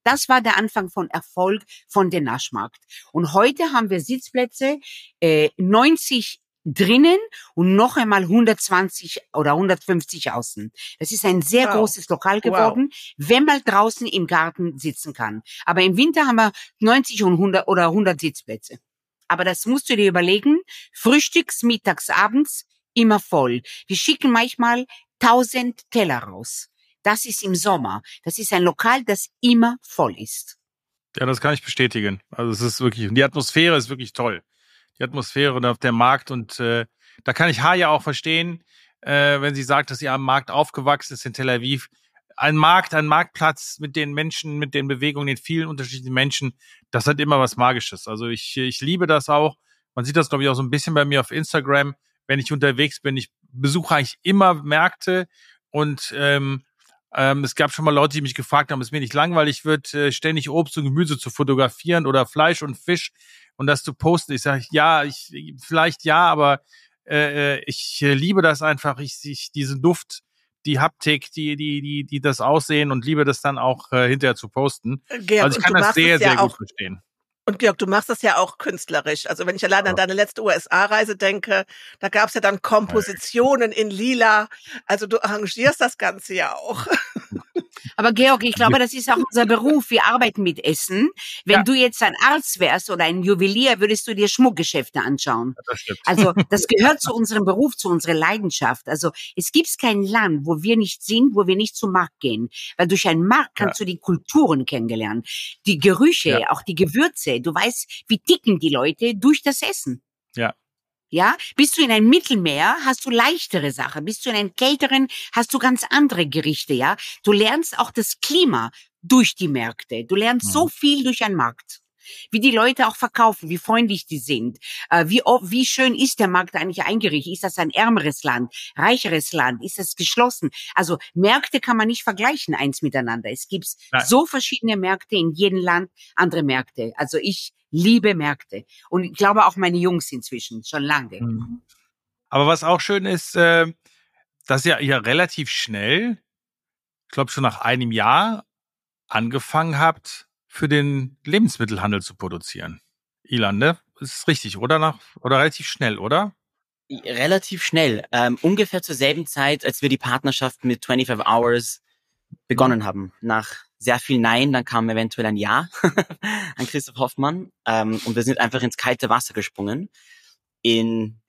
Das war der Anfang von Erfolg von der Naschmarkt. Und heute haben wir Sitzplätze, äh, 90 drinnen und noch einmal 120 oder 150 außen. Das ist ein sehr wow. großes Lokal geworden, wow. wenn man draußen im Garten sitzen kann. Aber im Winter haben wir 90 und 100 oder 100 Sitzplätze. Aber das musst du dir überlegen. Frühstücks, mittags, abends immer voll. Wir schicken manchmal 1000 Teller raus. Das ist im Sommer. Das ist ein Lokal, das immer voll ist. Ja, das kann ich bestätigen. Also es ist wirklich, die Atmosphäre ist wirklich toll die Atmosphäre und auf der Markt. Und äh, da kann ich Haya auch verstehen, äh, wenn sie sagt, dass sie am Markt aufgewachsen ist in Tel Aviv. Ein Markt, ein Marktplatz mit den Menschen, mit den Bewegungen, den vielen unterschiedlichen Menschen, das hat immer was Magisches. Also ich, ich liebe das auch. Man sieht das, glaube ich, auch so ein bisschen bei mir auf Instagram, wenn ich unterwegs bin. Ich besuche eigentlich immer Märkte Und ähm, ähm, es gab schon mal Leute, die mich gefragt haben, es mir nicht langweilig wird, äh, ständig Obst und Gemüse zu fotografieren oder Fleisch und Fisch und das zu posten. Ich sage, ja, ich vielleicht ja, aber äh, äh ich äh, liebe das einfach. Ich, ich diesen Duft, die Haptik, die die die die das Aussehen und liebe das dann auch äh, hinterher zu posten. Georg, also ich kann das sehr sehr gut verstehen. Und Georg, du machst das ja auch künstlerisch. Also wenn ich allein an deine letzte USA-Reise denke, da gab's ja dann Kompositionen in Lila. Also du arrangierst das Ganze ja auch. Aber Georg, ich glaube, das ist auch unser Beruf. Wir arbeiten mit Essen. Wenn ja. du jetzt ein Arzt wärst oder ein Juwelier, würdest du dir Schmuckgeschäfte anschauen. Das also das gehört zu unserem Beruf, zu unserer Leidenschaft. Also es gibt kein Land, wo wir nicht sind, wo wir nicht zum Markt gehen. Weil durch einen Markt kannst ja. du die Kulturen kennenlernen, die Gerüche, ja. auch die Gewürze. Du weißt, wie ticken die Leute durch das Essen. Ja, ja, bist du in einem Mittelmeer, hast du leichtere Sachen. Bist du in einem kälteren, hast du ganz andere Gerichte, ja. Du lernst auch das Klima durch die Märkte. Du lernst mhm. so viel durch einen Markt. Wie die Leute auch verkaufen, wie freundlich die sind, äh, wie, wie schön ist der Markt eigentlich eingerichtet? Ist das ein ärmeres Land, reicheres Land? Ist das geschlossen? Also Märkte kann man nicht vergleichen eins miteinander. Es gibt Nein. so verschiedene Märkte in jedem Land, andere Märkte. Also ich liebe Märkte. Und ich glaube auch meine Jungs inzwischen, schon lange. Mhm. Aber was auch schön ist, äh, dass ihr ja relativ schnell, ich glaube schon nach einem Jahr, angefangen habt, für den Lebensmittelhandel zu produzieren. Ilan, ne? Ist richtig, oder? Nach, oder relativ schnell, oder? Relativ schnell. Ähm, ungefähr zur selben Zeit, als wir die Partnerschaft mit 25 Hours begonnen haben. Nach sehr viel Nein, dann kam eventuell ein Ja an Christoph Hoffmann. Ähm, und wir sind einfach ins kalte Wasser gesprungen. In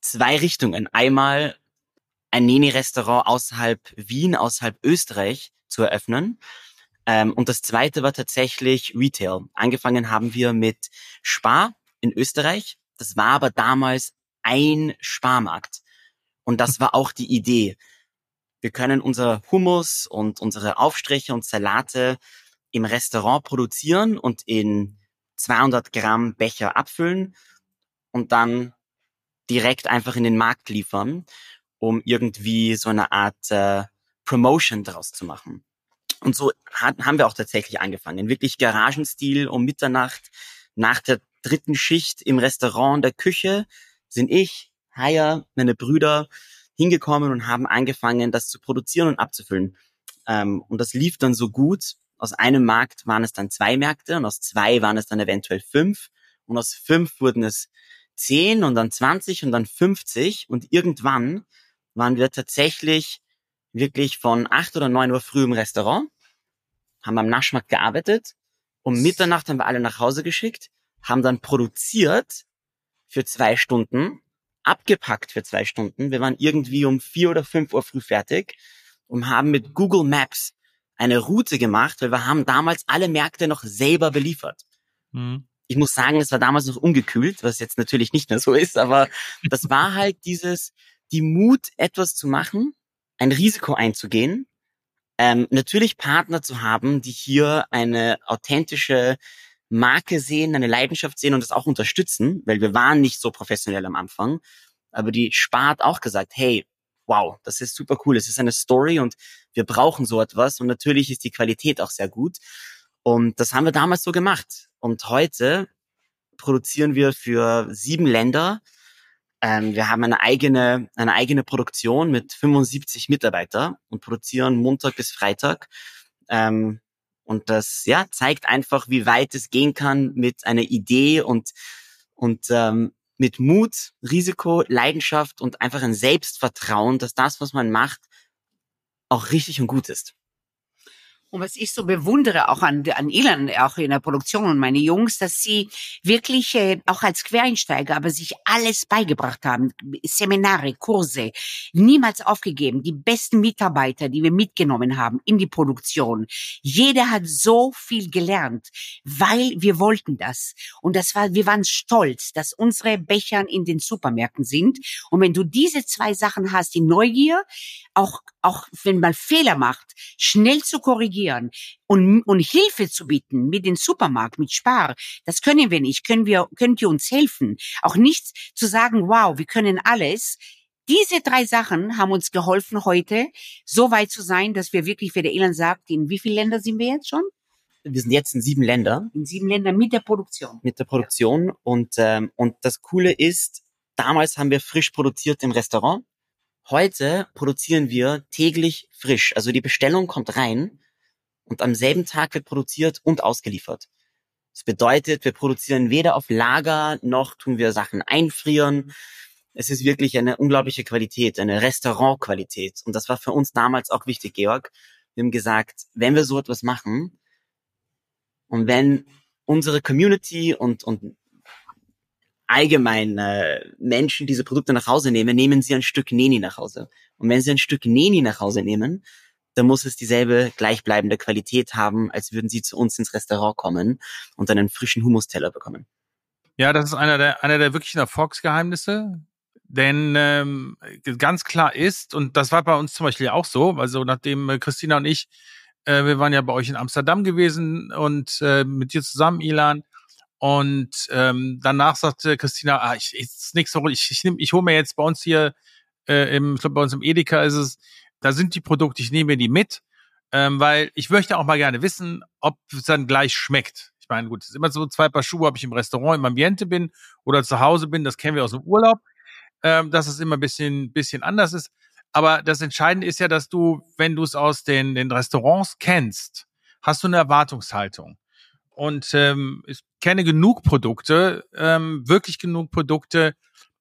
zwei Richtungen. Einmal ein Neni-Restaurant außerhalb Wien, außerhalb Österreich zu eröffnen. Ähm, und das zweite war tatsächlich Retail. Angefangen haben wir mit Spar in Österreich. Das war aber damals ein Sparmarkt. Und das war auch die Idee. Wir können unser Hummus und unsere Aufstriche und Salate im Restaurant produzieren und in 200 Gramm Becher abfüllen und dann direkt einfach in den Markt liefern, um irgendwie so eine Art äh, Promotion daraus zu machen. Und so haben wir auch tatsächlich angefangen. Wirklich Garagenstil um Mitternacht. Nach der dritten Schicht im Restaurant der Küche sind ich, Haya, meine Brüder hingekommen und haben angefangen, das zu produzieren und abzufüllen. Ähm, und das lief dann so gut. Aus einem Markt waren es dann zwei Märkte und aus zwei waren es dann eventuell fünf. Und aus fünf wurden es zehn und dann zwanzig und dann fünfzig. Und irgendwann waren wir tatsächlich wirklich von acht oder neun Uhr früh im Restaurant, haben am Naschmarkt gearbeitet. Um Mitternacht haben wir alle nach Hause geschickt, haben dann produziert für zwei Stunden abgepackt für zwei Stunden. Wir waren irgendwie um vier oder fünf Uhr früh fertig und haben mit Google Maps eine Route gemacht, weil wir haben damals alle Märkte noch selber beliefert. Mhm. Ich muss sagen, es war damals noch ungekühlt, was jetzt natürlich nicht mehr so ist, aber das war halt dieses, die Mut, etwas zu machen, ein Risiko einzugehen, ähm, natürlich Partner zu haben, die hier eine authentische Marke sehen, eine Leidenschaft sehen und das auch unterstützen, weil wir waren nicht so professionell am Anfang. Aber die Spart auch gesagt, hey, wow, das ist super cool, es ist eine Story und wir brauchen so etwas und natürlich ist die Qualität auch sehr gut. Und das haben wir damals so gemacht. Und heute produzieren wir für sieben Länder. Ähm, wir haben eine eigene, eine eigene Produktion mit 75 Mitarbeiter und produzieren Montag bis Freitag. Ähm, und das ja zeigt einfach, wie weit es gehen kann mit einer Idee und und ähm, mit Mut, Risiko, Leidenschaft und einfach ein Selbstvertrauen, dass das, was man macht, auch richtig und gut ist. Und was ich so bewundere auch an, an Ilan, auch in der Produktion und meine Jungs, dass sie wirklich äh, auch als Quereinsteiger, aber sich alles beigebracht haben. Seminare, Kurse, niemals aufgegeben. Die besten Mitarbeiter, die wir mitgenommen haben in die Produktion. Jeder hat so viel gelernt, weil wir wollten das. Und das war, wir waren stolz, dass unsere Becher in den Supermärkten sind. Und wenn du diese zwei Sachen hast, die Neugier, auch, auch wenn man Fehler macht, schnell zu korrigieren und, und Hilfe zu bieten mit dem Supermarkt, mit Spar, das können wir nicht. Können wir, könnt ihr uns helfen? Auch nicht zu sagen, wow, wir können alles. diese drei Sachen haben uns geholfen, heute so weit zu sein, dass wir wirklich, wie der Elan sagt, in wie viele Länder sind wir jetzt schon? Wir sind jetzt in sieben Ländern. In sieben Ländern mit der Produktion. Mit der Produktion. Und, ähm, und das Coole ist, damals haben wir frisch produziert im Restaurant. Heute produzieren wir täglich frisch. Also die Bestellung kommt rein und am selben Tag wird produziert und ausgeliefert. Das bedeutet, wir produzieren weder auf Lager noch tun wir Sachen einfrieren. Es ist wirklich eine unglaubliche Qualität, eine Restaurantqualität. Und das war für uns damals auch wichtig, Georg. Wir haben gesagt, wenn wir so etwas machen und wenn unsere Community und, und allgemein äh, Menschen diese Produkte nach Hause nehmen, nehmen sie ein Stück Neni nach Hause. Und wenn sie ein Stück Neni nach Hause nehmen, dann muss es dieselbe gleichbleibende Qualität haben, als würden sie zu uns ins Restaurant kommen und einen frischen Humusteller bekommen. Ja, das ist einer der, einer der wirklichen Erfolgsgeheimnisse. Denn ähm, ganz klar ist, und das war bei uns zum Beispiel auch so, also nachdem äh, Christina und ich, äh, wir waren ja bei euch in Amsterdam gewesen und äh, mit dir zusammen, Ilan, und ähm, danach sagte Christina, ah, ich, ist ich, ich, nehm, ich hole mir jetzt bei uns hier, äh, im, ich glaube bei uns im Edeka ist es, da sind die Produkte, ich nehme die mit, ähm, weil ich möchte auch mal gerne wissen, ob es dann gleich schmeckt. Ich meine, gut, es ist immer so zwei Paar Schuhe, ob ich im Restaurant im Ambiente bin oder zu Hause bin, das kennen wir aus dem Urlaub, ähm, dass es immer ein bisschen, bisschen anders ist. Aber das Entscheidende ist ja, dass du, wenn du es aus den, den Restaurants kennst, hast du eine Erwartungshaltung. Und ähm, ich kenne genug Produkte, ähm, wirklich genug Produkte,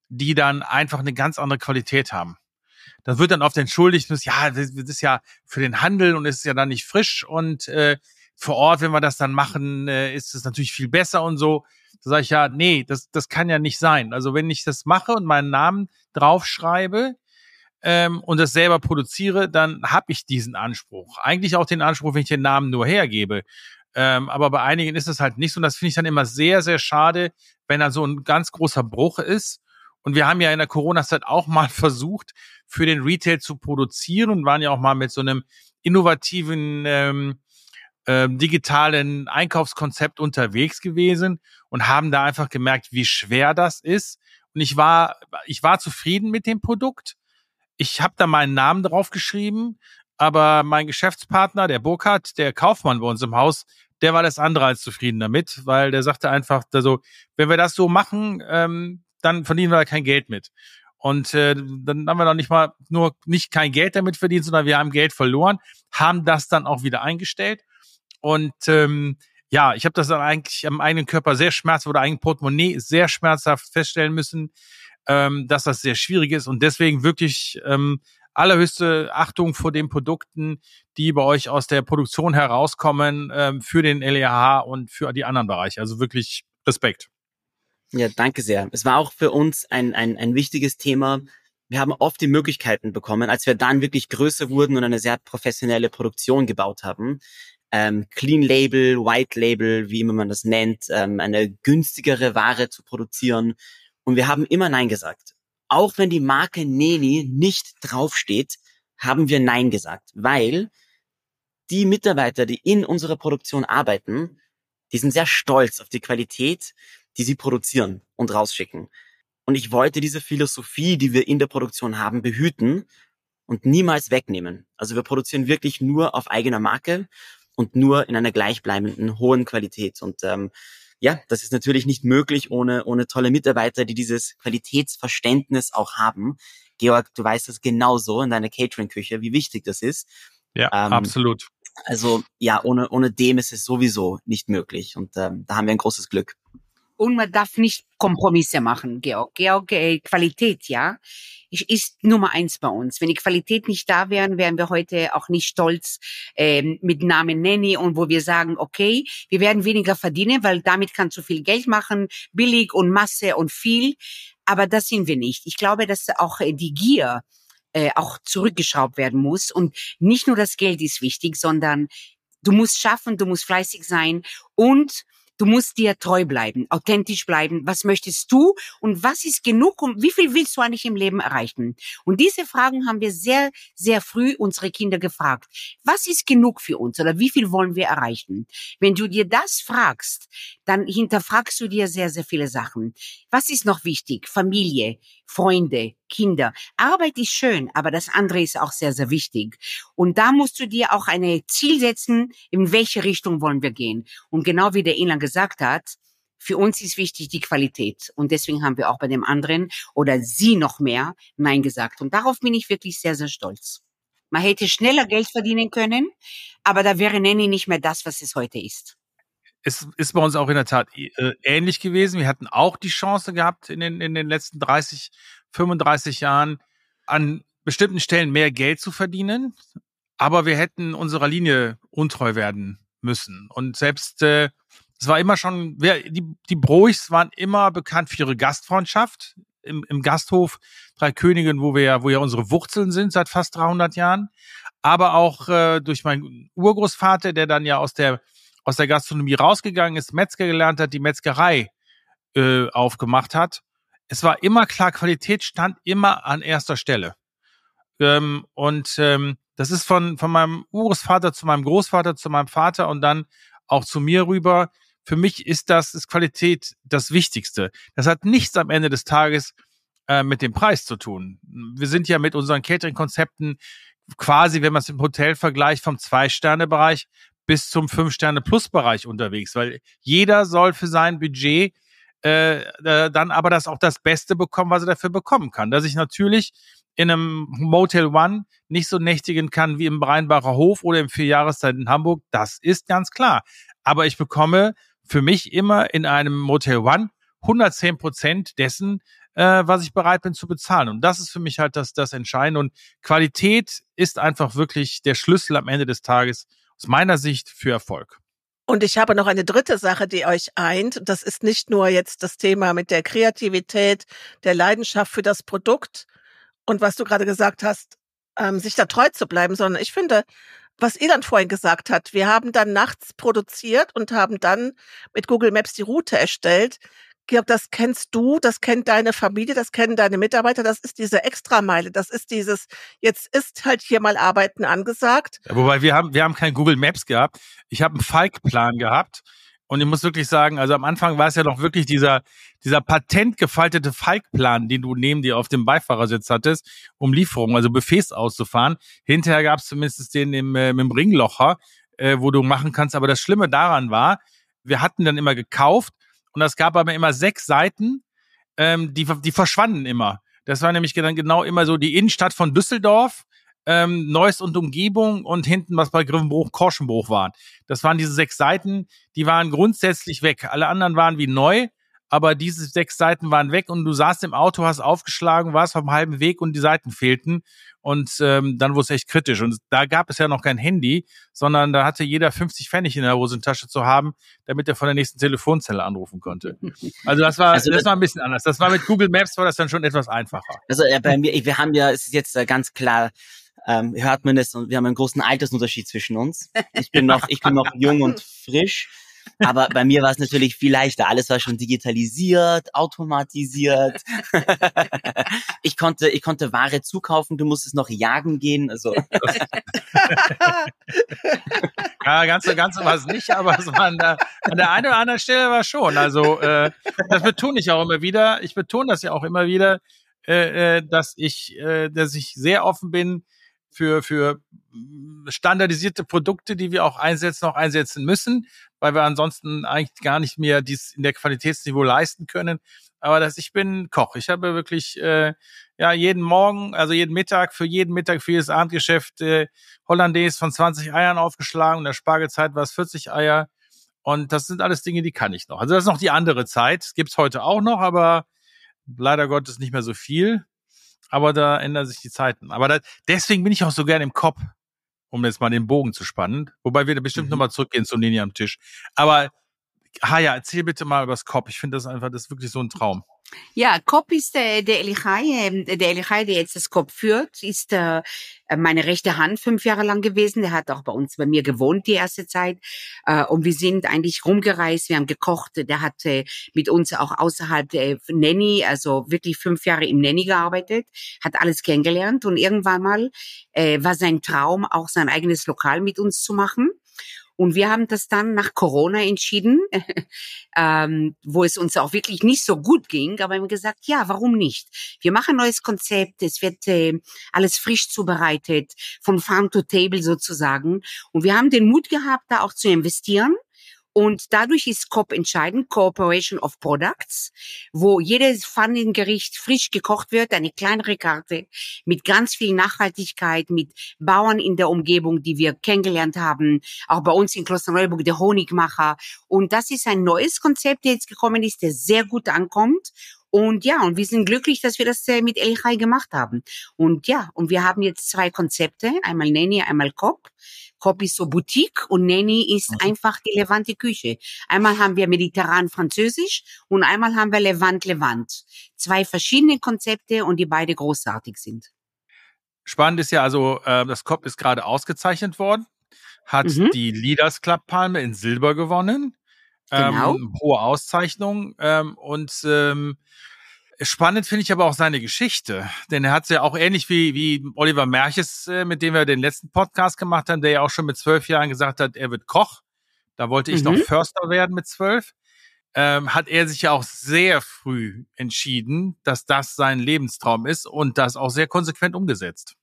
die dann einfach eine ganz andere Qualität haben. Das wird dann oft entschuldigt, ja, das ist ja für den Handel und ist ja dann nicht frisch und äh, vor Ort, wenn wir das dann machen, äh, ist es natürlich viel besser und so. Da sage ich ja, nee, das, das kann ja nicht sein. Also wenn ich das mache und meinen Namen draufschreibe ähm, und das selber produziere, dann habe ich diesen Anspruch. Eigentlich auch den Anspruch, wenn ich den Namen nur hergebe. Ähm, aber bei einigen ist es halt nicht so. Und das finde ich dann immer sehr, sehr schade, wenn da so ein ganz großer Bruch ist. Und wir haben ja in der Corona-Zeit auch mal versucht, für den Retail zu produzieren und waren ja auch mal mit so einem innovativen ähm, äh, digitalen Einkaufskonzept unterwegs gewesen und haben da einfach gemerkt, wie schwer das ist. Und ich war, ich war zufrieden mit dem Produkt. Ich habe da meinen Namen drauf geschrieben, aber mein Geschäftspartner, der Burkhardt, der Kaufmann bei uns im Haus, der war das andere als zufrieden damit, weil der sagte einfach, also, wenn wir das so machen, ähm, dann verdienen wir da kein Geld mit. Und äh, dann haben wir noch nicht mal nur nicht kein Geld damit verdient, sondern wir haben Geld verloren, haben das dann auch wieder eingestellt. Und ähm, ja, ich habe das dann eigentlich am eigenen Körper sehr schmerzhaft oder eigenen Portemonnaie sehr schmerzhaft feststellen müssen, ähm, dass das sehr schwierig ist und deswegen wirklich ähm, allerhöchste Achtung vor den Produkten, die bei euch aus der Produktion herauskommen, ähm, für den LEH und für die anderen Bereiche. Also wirklich Respekt. Ja, danke sehr. Es war auch für uns ein, ein, ein wichtiges Thema. Wir haben oft die Möglichkeiten bekommen, als wir dann wirklich größer wurden und eine sehr professionelle Produktion gebaut haben. Ähm, Clean Label, White Label, wie immer man das nennt, ähm, eine günstigere Ware zu produzieren. Und wir haben immer Nein gesagt. Auch wenn die Marke Neni nicht draufsteht, haben wir Nein gesagt, weil die Mitarbeiter, die in unserer Produktion arbeiten, die sind sehr stolz auf die Qualität die sie produzieren und rausschicken. Und ich wollte diese Philosophie, die wir in der Produktion haben, behüten und niemals wegnehmen. Also wir produzieren wirklich nur auf eigener Marke und nur in einer gleichbleibenden hohen Qualität. Und ähm, ja, das ist natürlich nicht möglich ohne, ohne tolle Mitarbeiter, die dieses Qualitätsverständnis auch haben. Georg, du weißt das genauso in deiner Catering-Küche, wie wichtig das ist. Ja, ähm, absolut. Also ja, ohne, ohne dem ist es sowieso nicht möglich. Und ähm, da haben wir ein großes Glück. Und man darf nicht Kompromisse machen, Georg. Georg, äh, Qualität, ja, ist Nummer eins bei uns. Wenn die Qualität nicht da wären, wären wir heute auch nicht stolz ähm, mit Namen Nanny und wo wir sagen, okay, wir werden weniger verdienen, weil damit kannst du viel Geld machen, billig und Masse und viel. Aber das sind wir nicht. Ich glaube, dass auch äh, die Gier äh, auch zurückgeschraubt werden muss. Und nicht nur das Geld ist wichtig, sondern du musst schaffen, du musst fleißig sein und Du musst dir treu bleiben, authentisch bleiben. Was möchtest du und was ist genug und wie viel willst du eigentlich im Leben erreichen? Und diese Fragen haben wir sehr, sehr früh unsere Kinder gefragt. Was ist genug für uns oder wie viel wollen wir erreichen? Wenn du dir das fragst, dann hinterfragst du dir sehr, sehr viele Sachen. Was ist noch wichtig? Familie, Freunde, Kinder. Arbeit ist schön, aber das andere ist auch sehr, sehr wichtig. Und da musst du dir auch eine Ziel setzen, in welche Richtung wollen wir gehen. Und genau wie der Ilan gesagt hat, für uns ist wichtig die Qualität. Und deswegen haben wir auch bei dem anderen oder sie noch mehr Nein gesagt. Und darauf bin ich wirklich sehr, sehr stolz. Man hätte schneller Geld verdienen können, aber da wäre Nanny nicht mehr das, was es heute ist. Es ist bei uns auch in der Tat äh, ähnlich gewesen. Wir hatten auch die Chance gehabt, in den, in den letzten 30, 35 Jahren an bestimmten Stellen mehr Geld zu verdienen. Aber wir hätten unserer Linie untreu werden müssen. Und selbst äh, es war immer schon, wer, die, die Broichs waren immer bekannt für ihre Gastfreundschaft im, im Gasthof Drei Königen, wo wir ja, wo ja unsere Wurzeln sind seit fast 300 Jahren. Aber auch äh, durch meinen Urgroßvater, der dann ja aus der, aus der Gastronomie rausgegangen ist, Metzger gelernt hat, die Metzgerei äh, aufgemacht hat. Es war immer klar, Qualität stand immer an erster Stelle. Ähm, und ähm, das ist von, von meinem Urgroßvater zu meinem Großvater zu meinem Vater und dann auch zu mir rüber für mich ist das, ist Qualität das Wichtigste. Das hat nichts am Ende des Tages äh, mit dem Preis zu tun. Wir sind ja mit unseren Catering-Konzepten quasi, wenn man es im Hotel vergleicht, vom Zwei-Sterne-Bereich bis zum Fünf-Sterne-Plus-Bereich unterwegs, weil jeder soll für sein Budget äh, äh, dann aber das auch das Beste bekommen, was er dafür bekommen kann. Dass ich natürlich in einem Motel One nicht so nächtigen kann wie im Breinbacher Hof oder im Vierjahreszeit in Hamburg, das ist ganz klar. Aber ich bekomme für mich immer in einem Motel One 110 Prozent dessen, äh, was ich bereit bin zu bezahlen. Und das ist für mich halt das, das Entscheidende. Und Qualität ist einfach wirklich der Schlüssel am Ende des Tages aus meiner Sicht für Erfolg. Und ich habe noch eine dritte Sache, die euch eint. Das ist nicht nur jetzt das Thema mit der Kreativität, der Leidenschaft für das Produkt und was du gerade gesagt hast, ähm, sich da treu zu bleiben, sondern ich finde, was Elan vorhin gesagt hat, wir haben dann nachts produziert und haben dann mit Google Maps die Route erstellt. Georg, das kennst du, das kennt deine Familie, das kennen deine Mitarbeiter, das ist diese Extrameile, das ist dieses, jetzt ist halt hier mal Arbeiten angesagt. Ja, wobei wir haben, wir haben kein Google Maps gehabt. Ich habe einen Falk-Plan gehabt und ich muss wirklich sagen, also am Anfang war es ja noch wirklich dieser, dieser patentgefaltete Falkplan, den du neben dir auf dem Beifahrersitz hattest, um Lieferungen, also Buffets auszufahren. Hinterher gab es zumindest den im, äh, im Ringlocher, äh, wo du machen kannst. Aber das Schlimme daran war, wir hatten dann immer gekauft und es gab aber immer sechs Seiten, ähm, die, die verschwanden immer. Das war nämlich dann genau immer so die Innenstadt von Düsseldorf, ähm, Neuss und Umgebung und hinten was bei Griffenbruch, Korschenbruch waren. Das waren diese sechs Seiten, die waren grundsätzlich weg. Alle anderen waren wie neu, aber diese sechs Seiten waren weg und du saßt im Auto, hast aufgeschlagen, warst vom halben Weg und die Seiten fehlten. Und ähm, dann wurde es echt kritisch. Und da gab es ja noch kein Handy, sondern da hatte jeder 50 Pfennig in der Hosentasche zu haben, damit er von der nächsten Telefonzelle anrufen konnte. Also das war, also, das war ein bisschen anders. Das war mit Google Maps war das dann schon etwas einfacher. Also äh, bei mir, wir haben ja, es ist jetzt äh, ganz klar ähm, hört man es und wir haben einen großen Altersunterschied zwischen uns. Ich bin noch, ich bin noch jung und frisch. Aber bei mir war es natürlich viel leichter. Alles war schon digitalisiert, automatisiert. ich konnte, ich konnte Ware zukaufen. Du musstest noch jagen gehen. Also. ja, ganz so, ganz so war es nicht, aber es war an der, an der einen oder anderen Stelle war schon. Also, äh, das betone ich auch immer wieder. Ich betone das ja auch immer wieder, äh, äh dass ich, äh, dass ich sehr offen bin, für, für standardisierte Produkte, die wir auch einsetzen, auch einsetzen müssen, weil wir ansonsten eigentlich gar nicht mehr dies in der Qualitätsniveau leisten können. Aber das, ich bin Koch. Ich habe wirklich äh, ja jeden Morgen, also jeden Mittag, für jeden Mittag, für jedes Abendgeschäft äh, Hollandaise von 20 Eiern aufgeschlagen. In der Spargelzeit war es 40 Eier. Und das sind alles Dinge, die kann ich noch. Also das ist noch die andere Zeit. Gibt's heute auch noch, aber leider Gottes nicht mehr so viel aber da ändern sich die Zeiten. Aber da, deswegen bin ich auch so gern im Kopf, um jetzt mal den Bogen zu spannen. Wobei wir da bestimmt mhm. nochmal zurückgehen zu Nini am Tisch. Aber Haja, erzähl bitte mal über das Kopf. Ich finde das einfach, das ist wirklich so ein Traum. Ja, Kopp ist äh, der Elichai, äh, der Elichai, der jetzt das Kopp führt, ist äh, meine rechte Hand fünf Jahre lang gewesen. Der hat auch bei uns, bei mir gewohnt die erste Zeit. Äh, und wir sind eigentlich rumgereist, wir haben gekocht. Der hat äh, mit uns auch außerhalb der Nanny, also wirklich fünf Jahre im Nanny gearbeitet, hat alles kennengelernt. Und irgendwann mal äh, war sein Traum, auch sein eigenes Lokal mit uns zu machen. Und wir haben das dann nach Corona entschieden, ähm, wo es uns auch wirklich nicht so gut ging, aber wir haben gesagt, ja, warum nicht? Wir machen ein neues Konzept, es wird äh, alles frisch zubereitet, von Farm to Table sozusagen. Und wir haben den Mut gehabt, da auch zu investieren. Und dadurch ist COP entscheidend, Cooperation of Products, wo jedes Pfannengericht frisch gekocht wird, eine kleinere Karte mit ganz viel Nachhaltigkeit, mit Bauern in der Umgebung, die wir kennengelernt haben, auch bei uns in Klosterneuburg, der Honigmacher. Und das ist ein neues Konzept, der jetzt gekommen ist, der sehr gut ankommt und ja, und wir sind glücklich, dass wir das äh, mit Elchai gemacht haben. Und ja, und wir haben jetzt zwei Konzepte, einmal Neni, einmal Kop. Kop ist so Boutique und Neni ist mhm. einfach die Levante Küche. Einmal haben wir mediterran französisch und einmal haben wir Levant Levant. Zwei verschiedene Konzepte und die beide großartig sind. Spannend ist ja also, äh, das Kop ist gerade ausgezeichnet worden, hat mhm. die Leaders Club Palme in Silber gewonnen. Genau. Ähm, hohe Auszeichnung ähm, und ähm, Spannend finde ich aber auch seine Geschichte, denn er hat ja auch ähnlich wie, wie Oliver Merches, äh, mit dem wir den letzten Podcast gemacht haben, der ja auch schon mit zwölf Jahren gesagt hat, er wird Koch. Da wollte ich mhm. noch Förster werden mit zwölf. Ähm, hat er sich ja auch sehr früh entschieden, dass das sein Lebenstraum ist und das auch sehr konsequent umgesetzt.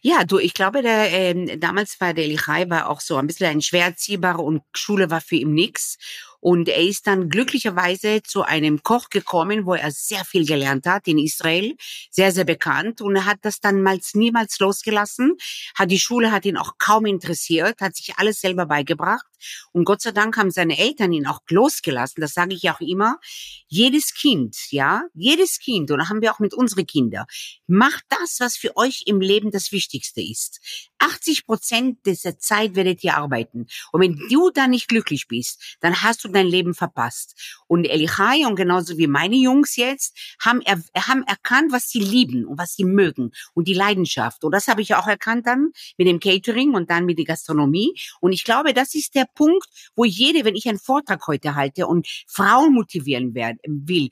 Ja, du, ich glaube, der, ähm, damals war der Lichai war auch so ein bisschen ein schwer erziehbarer und Schule war für ihn nix. Und er ist dann glücklicherweise zu einem Koch gekommen, wo er sehr viel gelernt hat in Israel, sehr, sehr bekannt. Und er hat das dann mal niemals losgelassen. Hat die Schule hat ihn auch kaum interessiert, hat sich alles selber beigebracht. Und Gott sei Dank haben seine Eltern ihn auch losgelassen. Das sage ich auch immer. Jedes Kind, ja, jedes Kind, und da haben wir auch mit unseren Kindern, macht das, was für euch im Leben das Wichtigste ist. 80 Prozent dieser Zeit werdet ihr arbeiten. Und wenn du da nicht glücklich bist, dann hast du dein Leben verpasst. Und Elichai und genauso wie meine Jungs jetzt haben, er, haben erkannt, was sie lieben und was sie mögen und die Leidenschaft. Und das habe ich auch erkannt dann mit dem Catering und dann mit der Gastronomie. Und ich glaube, das ist der Punkt, wo jede, wenn ich einen Vortrag heute halte und Frauen motivieren werden, will,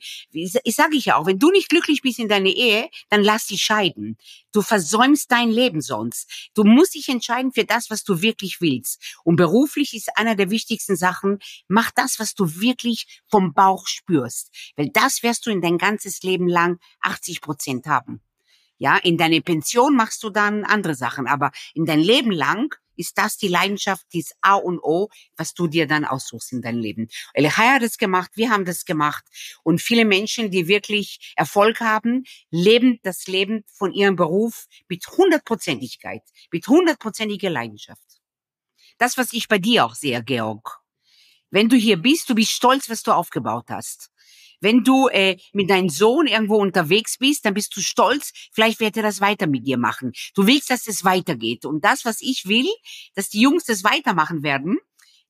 sage ich ja auch, wenn du nicht glücklich bist in deiner Ehe, dann lass sie scheiden. Du versäumst dein Leben sonst. Du musst dich entscheiden für das, was du wirklich willst. Und beruflich ist einer der wichtigsten Sachen, mach das, was du wirklich vom Bauch spürst. Weil das wirst du in dein ganzes Leben lang 80 Prozent haben. Ja, in deine Pension machst du dann andere Sachen, aber in dein Leben lang ist das die Leidenschaft, dies A und O, was du dir dann aussuchst in deinem Leben. Elihai hat es gemacht, wir haben das gemacht. Und viele Menschen, die wirklich Erfolg haben, leben das Leben von ihrem Beruf mit hundertprozentigkeit, mit hundertprozentiger Leidenschaft. Das, was ich bei dir auch sehe, Georg. Wenn du hier bist, du bist stolz, was du aufgebaut hast. Wenn du äh, mit deinem Sohn irgendwo unterwegs bist, dann bist du stolz, vielleicht wird er das weiter mit dir machen. Du willst, dass es weitergeht. Und das, was ich will, dass die Jungs das weitermachen werden,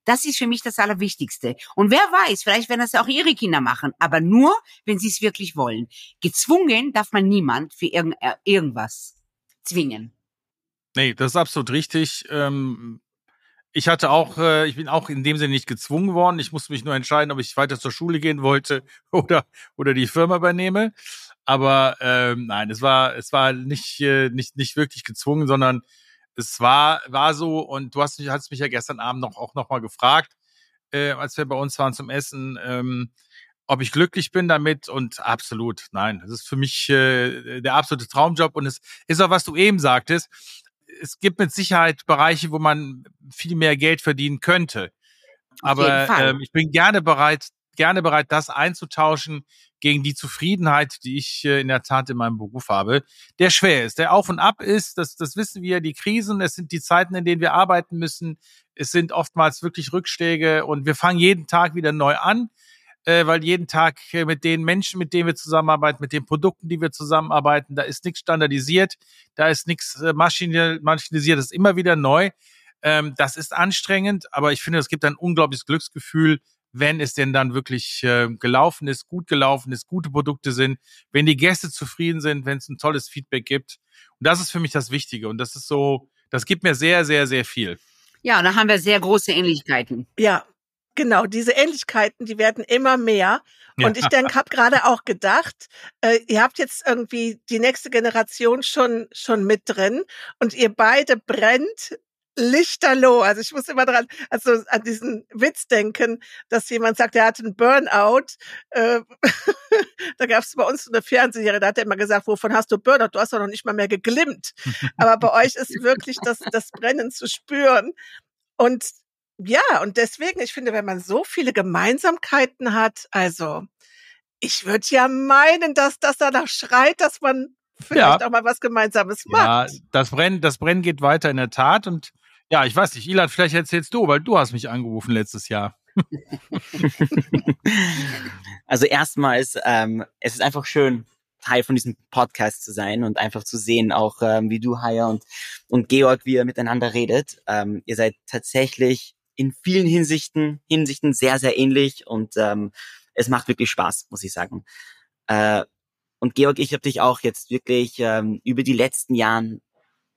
das ist für mich das Allerwichtigste. Und wer weiß, vielleicht werden das auch ihre Kinder machen, aber nur, wenn sie es wirklich wollen. Gezwungen darf man niemand für irgend, äh, irgendwas zwingen. Nee, das ist absolut richtig. Ähm, ich hatte auch, äh, ich bin auch in dem Sinne nicht gezwungen worden. Ich musste mich nur entscheiden, ob ich weiter zur Schule gehen wollte oder oder die Firma übernehme. Aber ähm, nein, es war es war nicht äh, nicht nicht wirklich gezwungen, sondern es war war so. Und du hast mich hast mich ja gestern Abend noch auch noch mal gefragt, äh, als wir bei uns waren zum Essen. Ähm, ob ich glücklich bin damit und absolut, nein, das ist für mich äh, der absolute Traumjob und es ist auch, was du eben sagtest, es gibt mit Sicherheit Bereiche, wo man viel mehr Geld verdienen könnte. Aber ähm, ich bin gerne bereit, gerne bereit, das einzutauschen gegen die Zufriedenheit, die ich äh, in der Tat in meinem Beruf habe, der schwer ist, der auf und ab ist, das, das wissen wir, die Krisen, es sind die Zeiten, in denen wir arbeiten müssen, es sind oftmals wirklich Rückschläge und wir fangen jeden Tag wieder neu an äh, weil jeden Tag äh, mit den Menschen, mit denen wir zusammenarbeiten, mit den Produkten, die wir zusammenarbeiten, da ist nichts standardisiert, da ist nichts äh, maschinalisiert, das ist immer wieder neu. Ähm, das ist anstrengend, aber ich finde, es gibt ein unglaubliches Glücksgefühl, wenn es denn dann wirklich äh, gelaufen ist, gut gelaufen ist, gute Produkte sind, wenn die Gäste zufrieden sind, wenn es ein tolles Feedback gibt. Und das ist für mich das Wichtige. Und das ist so, das gibt mir sehr, sehr, sehr viel. Ja, da haben wir sehr große Ähnlichkeiten. Ja, Genau, diese Ähnlichkeiten, die werden immer mehr. Und ich denke, habe gerade auch gedacht, äh, ihr habt jetzt irgendwie die nächste Generation schon schon mit drin und ihr beide brennt lichterloh. Also ich muss immer dran, also an diesen Witz denken, dass jemand sagt, er hatte einen Burnout. Äh, da gab es bei uns eine Fernsehserie, da hat er immer gesagt, wovon hast du Burnout? Du hast doch noch nicht mal mehr geglimmt. Aber bei euch ist wirklich das, das Brennen zu spüren. Und ja, und deswegen, ich finde, wenn man so viele Gemeinsamkeiten hat, also ich würde ja meinen, dass das danach schreit, dass man vielleicht ja. auch mal was Gemeinsames macht. Ja, das Brennen, das Brennen geht weiter in der Tat und ja, ich weiß nicht, Ilan, vielleicht erzählst du, weil du hast mich angerufen letztes Jahr. also erstmals, ähm, es ist einfach schön, Teil von diesem Podcast zu sein und einfach zu sehen, auch ähm, wie du, Haya und, und Georg, wie ihr miteinander redet. Ähm, ihr seid tatsächlich in vielen Hinsichten, Hinsichten sehr, sehr ähnlich und ähm, es macht wirklich Spaß, muss ich sagen. Äh, und Georg, ich habe dich auch jetzt wirklich ähm, über die letzten Jahren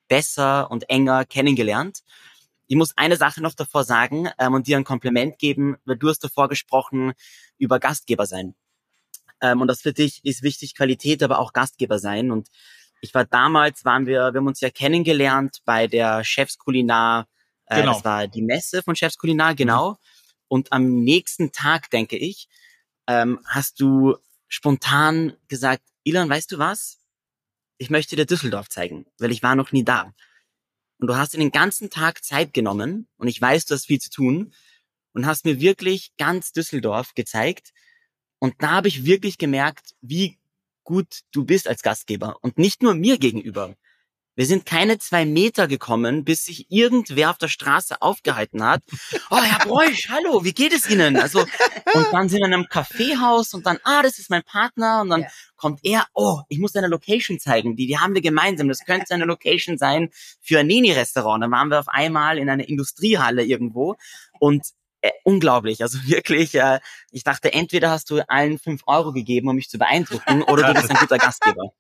besser und enger kennengelernt. Ich muss eine Sache noch davor sagen ähm, und dir ein Kompliment geben, weil du hast davor gesprochen über Gastgeber sein. Ähm, und das für dich ist wichtig, Qualität, aber auch Gastgeber sein. Und ich war damals, waren wir, wir haben uns ja kennengelernt bei der Chefs Kulinar, äh, genau. das war die Messe von Chefs Kulinar, genau. Mhm. Und am nächsten Tag, denke ich, ähm, hast du spontan gesagt, Ilan, weißt du was? ich möchte dir Düsseldorf zeigen, weil ich war noch nie da. Und du hast dir den ganzen Tag Zeit genommen und ich weiß, du hast viel zu tun und hast mir wirklich ganz Düsseldorf gezeigt. Und da habe ich wirklich gemerkt, wie gut du bist als Gastgeber und nicht nur mir gegenüber, wir sind keine zwei Meter gekommen, bis sich irgendwer auf der Straße aufgehalten hat. Oh, Herr Bräusch, hallo, wie geht es Ihnen? Also, und dann sind wir in einem Kaffeehaus und dann, ah, das ist mein Partner und dann ja. kommt er, oh, ich muss eine Location zeigen, die, die haben wir gemeinsam. Das könnte eine Location sein für ein Neni-Restaurant. Dann waren wir auf einmal in einer Industriehalle irgendwo und äh, unglaublich. Also wirklich, äh, ich dachte, entweder hast du allen fünf Euro gegeben, um mich zu beeindrucken, oder du bist ein guter Gastgeber.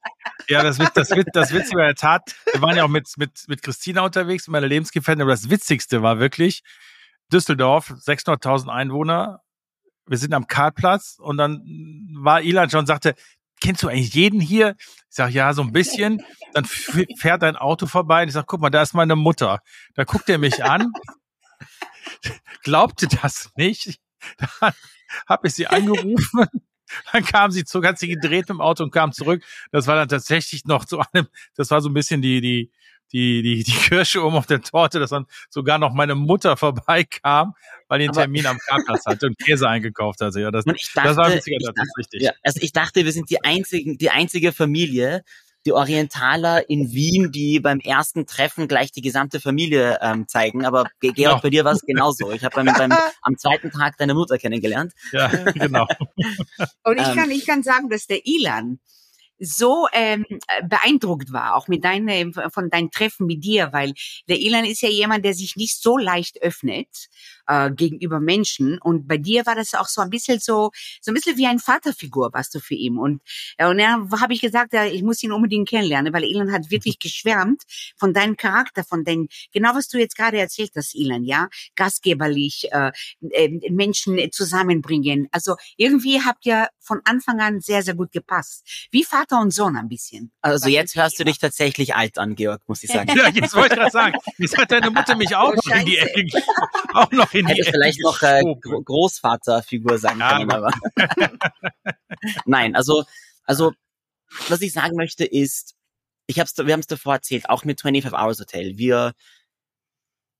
Ja, das, das, das, das Witzige in der Tat, wir waren ja auch mit, mit, mit Christina unterwegs, meiner Lebensgefährtin, aber das Witzigste war wirklich, Düsseldorf, 600.000 Einwohner, wir sind am Kartplatz und dann war Ilan schon und sagte, kennst du eigentlich jeden hier? Ich sag ja, so ein bisschen. Dann fährt ein Auto vorbei und ich sag, guck mal, da ist meine Mutter. Da guckt er mich an glaubte das nicht. Dann habe ich sie angerufen. Dann kam sie zurück, hat sie gedreht im Auto und kam zurück. Das war dann tatsächlich noch zu einem, das war so ein bisschen die, die, die, die, die Kirsche oben auf der Torte, dass dann sogar noch meine Mutter vorbeikam, weil die einen Termin am Kartplatz hatte und Käse eingekauft hatte. Ja, das, dachte, das war witziger, das ist richtig. Ja, also ich dachte, wir sind die einzigen, die einzige Familie, die Orientaler in Wien, die beim ersten Treffen gleich die gesamte Familie ähm, zeigen. Aber Georg, genau. bei dir war es genauso. Ich habe beim, beim, am zweiten Tag deine Mutter kennengelernt. Ja, genau. Und ich ähm, kann, ich kann sagen, dass der Ilan so ähm, beeindruckt war, auch mit deinem, von deinen Treffen mit dir, weil der Ilan ist ja jemand, der sich nicht so leicht öffnet äh, gegenüber Menschen. Und bei dir war das auch so ein bisschen so, so ein bisschen wie ein Vaterfigur warst du für ihn. Und, äh, und dann habe ich gesagt, ja, ich muss ihn unbedingt kennenlernen, weil Ilan hat wirklich geschwärmt von deinem Charakter, von deinem, genau was du jetzt gerade erzählt hast, Ilan, ja, gastgeberlich, äh, äh, Menschen zusammenbringen. Also irgendwie habt ihr von Anfang an sehr, sehr gut gepasst. Wie Vater und Sohn ein bisschen. Also jetzt hörst du dich tatsächlich alt an, Georg, muss ich sagen. ja, jetzt wollte ich gerade sagen. Jetzt hat deine Mutter mich auch oh, in die Ecke, auch noch in Hätte vielleicht noch äh, Großvaterfigur sagen ja, können, aber. Nein, also, also, was ich sagen möchte ist, ich hab's, wir haben es davor erzählt, auch mit 25 Hours Hotel. Wir,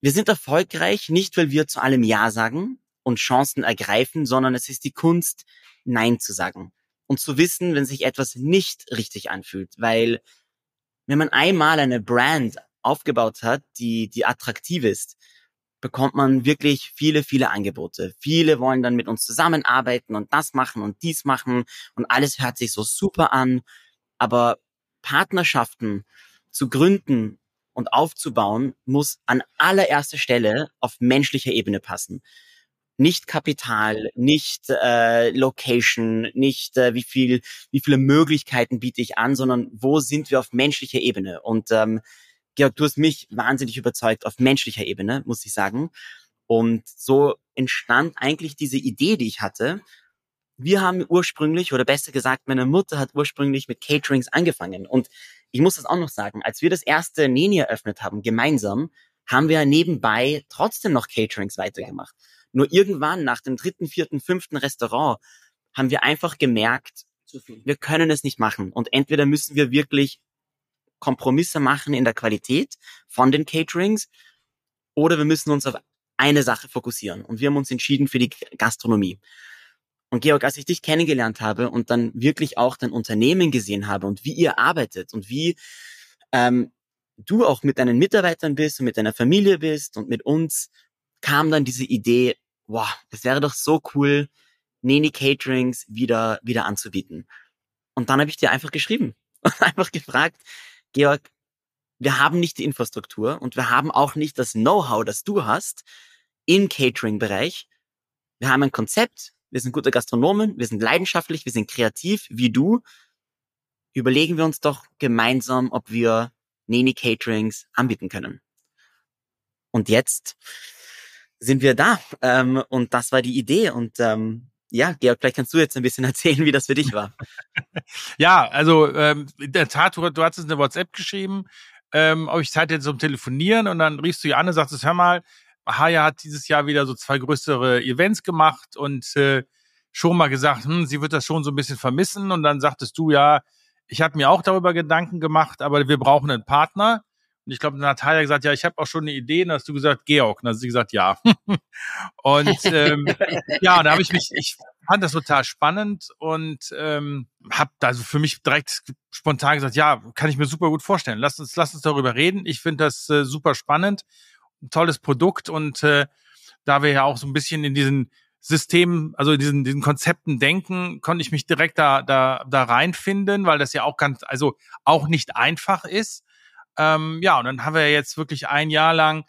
wir sind erfolgreich, nicht weil wir zu allem Ja sagen und Chancen ergreifen, sondern es ist die Kunst, Nein zu sagen. Und zu wissen, wenn sich etwas nicht richtig anfühlt. Weil, wenn man einmal eine Brand aufgebaut hat, die, die attraktiv ist, bekommt man wirklich viele, viele Angebote. Viele wollen dann mit uns zusammenarbeiten und das machen und dies machen und alles hört sich so super an. Aber Partnerschaften zu gründen und aufzubauen muss an allererster Stelle auf menschlicher Ebene passen. Nicht Kapital, nicht äh, Location, nicht äh, wie viel, wie viele Möglichkeiten biete ich an, sondern wo sind wir auf menschlicher Ebene? Und ähm, Georg, du hast mich wahnsinnig überzeugt auf menschlicher Ebene, muss ich sagen. Und so entstand eigentlich diese Idee, die ich hatte. Wir haben ursprünglich, oder besser gesagt, meine Mutter hat ursprünglich mit Caterings angefangen. Und ich muss das auch noch sagen, als wir das erste Neni eröffnet haben, gemeinsam, haben wir nebenbei trotzdem noch Caterings weitergemacht. Nur irgendwann nach dem dritten, vierten, fünften Restaurant haben wir einfach gemerkt, wir können es nicht machen. Und entweder müssen wir wirklich Kompromisse machen in der Qualität von den Caterings oder wir müssen uns auf eine Sache fokussieren. Und wir haben uns entschieden für die Gastronomie. Und Georg, als ich dich kennengelernt habe und dann wirklich auch dein Unternehmen gesehen habe und wie ihr arbeitet und wie ähm, du auch mit deinen Mitarbeitern bist und mit deiner Familie bist und mit uns, kam dann diese Idee, wow, es wäre doch so cool, Neni Caterings wieder, wieder anzubieten. Und dann habe ich dir einfach geschrieben und einfach gefragt, Georg, wir haben nicht die Infrastruktur und wir haben auch nicht das Know-how, das du hast im Catering-Bereich. Wir haben ein Konzept, wir sind gute Gastronomen, wir sind leidenschaftlich, wir sind kreativ, wie du. Überlegen wir uns doch gemeinsam, ob wir Neni Caterings anbieten können. Und jetzt sind wir da. Ähm, und das war die Idee. Und ähm, ja, Georg, vielleicht kannst du jetzt ein bisschen erzählen, wie das für dich war. ja, also ähm, in der Tat, du, du hast es in der WhatsApp geschrieben, ähm, ob ich Zeit hätte zum Telefonieren und dann riefst du ihr an und sagtest, hör mal, Haya hat dieses Jahr wieder so zwei größere Events gemacht und äh, schon mal gesagt, hm, sie wird das schon so ein bisschen vermissen und dann sagtest du, ja, ich habe mir auch darüber Gedanken gemacht, aber wir brauchen einen Partner. Ich glaube, Natalia hat gesagt, ja, ich habe auch schon eine Idee. Und dann hast du gesagt, Georg. Und dann hat sie gesagt, ja. und ähm, ja, da habe ich mich, ich fand das total spannend und ähm, habe also für mich direkt spontan gesagt, ja, kann ich mir super gut vorstellen. Lass uns, lass uns darüber reden. Ich finde das äh, super spannend, ein tolles Produkt und äh, da wir ja auch so ein bisschen in diesen Systemen, also diesen, diesen Konzepten denken, konnte ich mich direkt da, da, da reinfinden, weil das ja auch ganz, also auch nicht einfach ist. Ähm, ja, und dann haben wir jetzt wirklich ein Jahr lang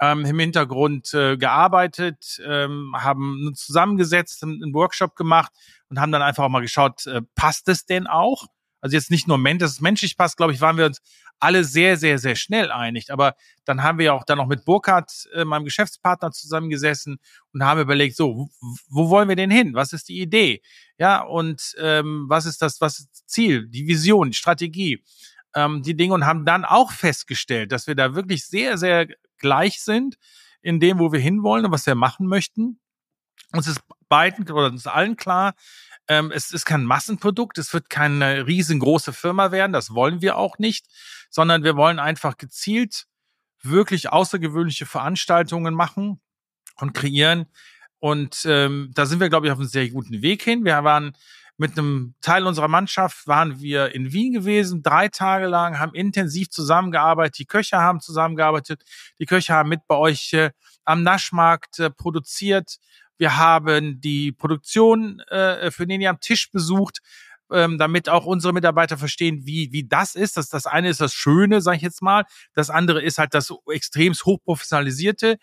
ähm, im Hintergrund äh, gearbeitet, ähm, haben zusammengesetzt, einen Workshop gemacht und haben dann einfach auch mal geschaut, äh, passt es denn auch? Also jetzt nicht nur Mensch, dass es menschlich passt, glaube ich, waren wir uns alle sehr, sehr, sehr schnell einig. Aber dann haben wir auch dann noch mit Burkhardt, äh, meinem Geschäftspartner, zusammengesessen und haben überlegt, so, wo, wo wollen wir denn hin? Was ist die Idee? Ja, und ähm, was ist das, was ist das Ziel, die Vision, die Strategie? Ähm, die Dinge und haben dann auch festgestellt, dass wir da wirklich sehr, sehr gleich sind in dem, wo wir hinwollen und was wir machen möchten. Uns ist beiden oder uns allen klar, ähm, es ist kein Massenprodukt, es wird keine riesengroße Firma werden, das wollen wir auch nicht, sondern wir wollen einfach gezielt wirklich außergewöhnliche Veranstaltungen machen und kreieren. Und ähm, da sind wir, glaube ich, auf einem sehr guten Weg hin. Wir waren mit einem Teil unserer Mannschaft waren wir in Wien gewesen, drei Tage lang, haben intensiv zusammengearbeitet. Die Köche haben zusammengearbeitet. Die Köche haben mit bei euch äh, am Naschmarkt äh, produziert. Wir haben die Produktion äh, für Neni am Tisch besucht, ähm, damit auch unsere Mitarbeiter verstehen, wie, wie das ist. Das, das eine ist das Schöne, sage ich jetzt mal. Das andere ist halt das extremst hochprofessionalisierte.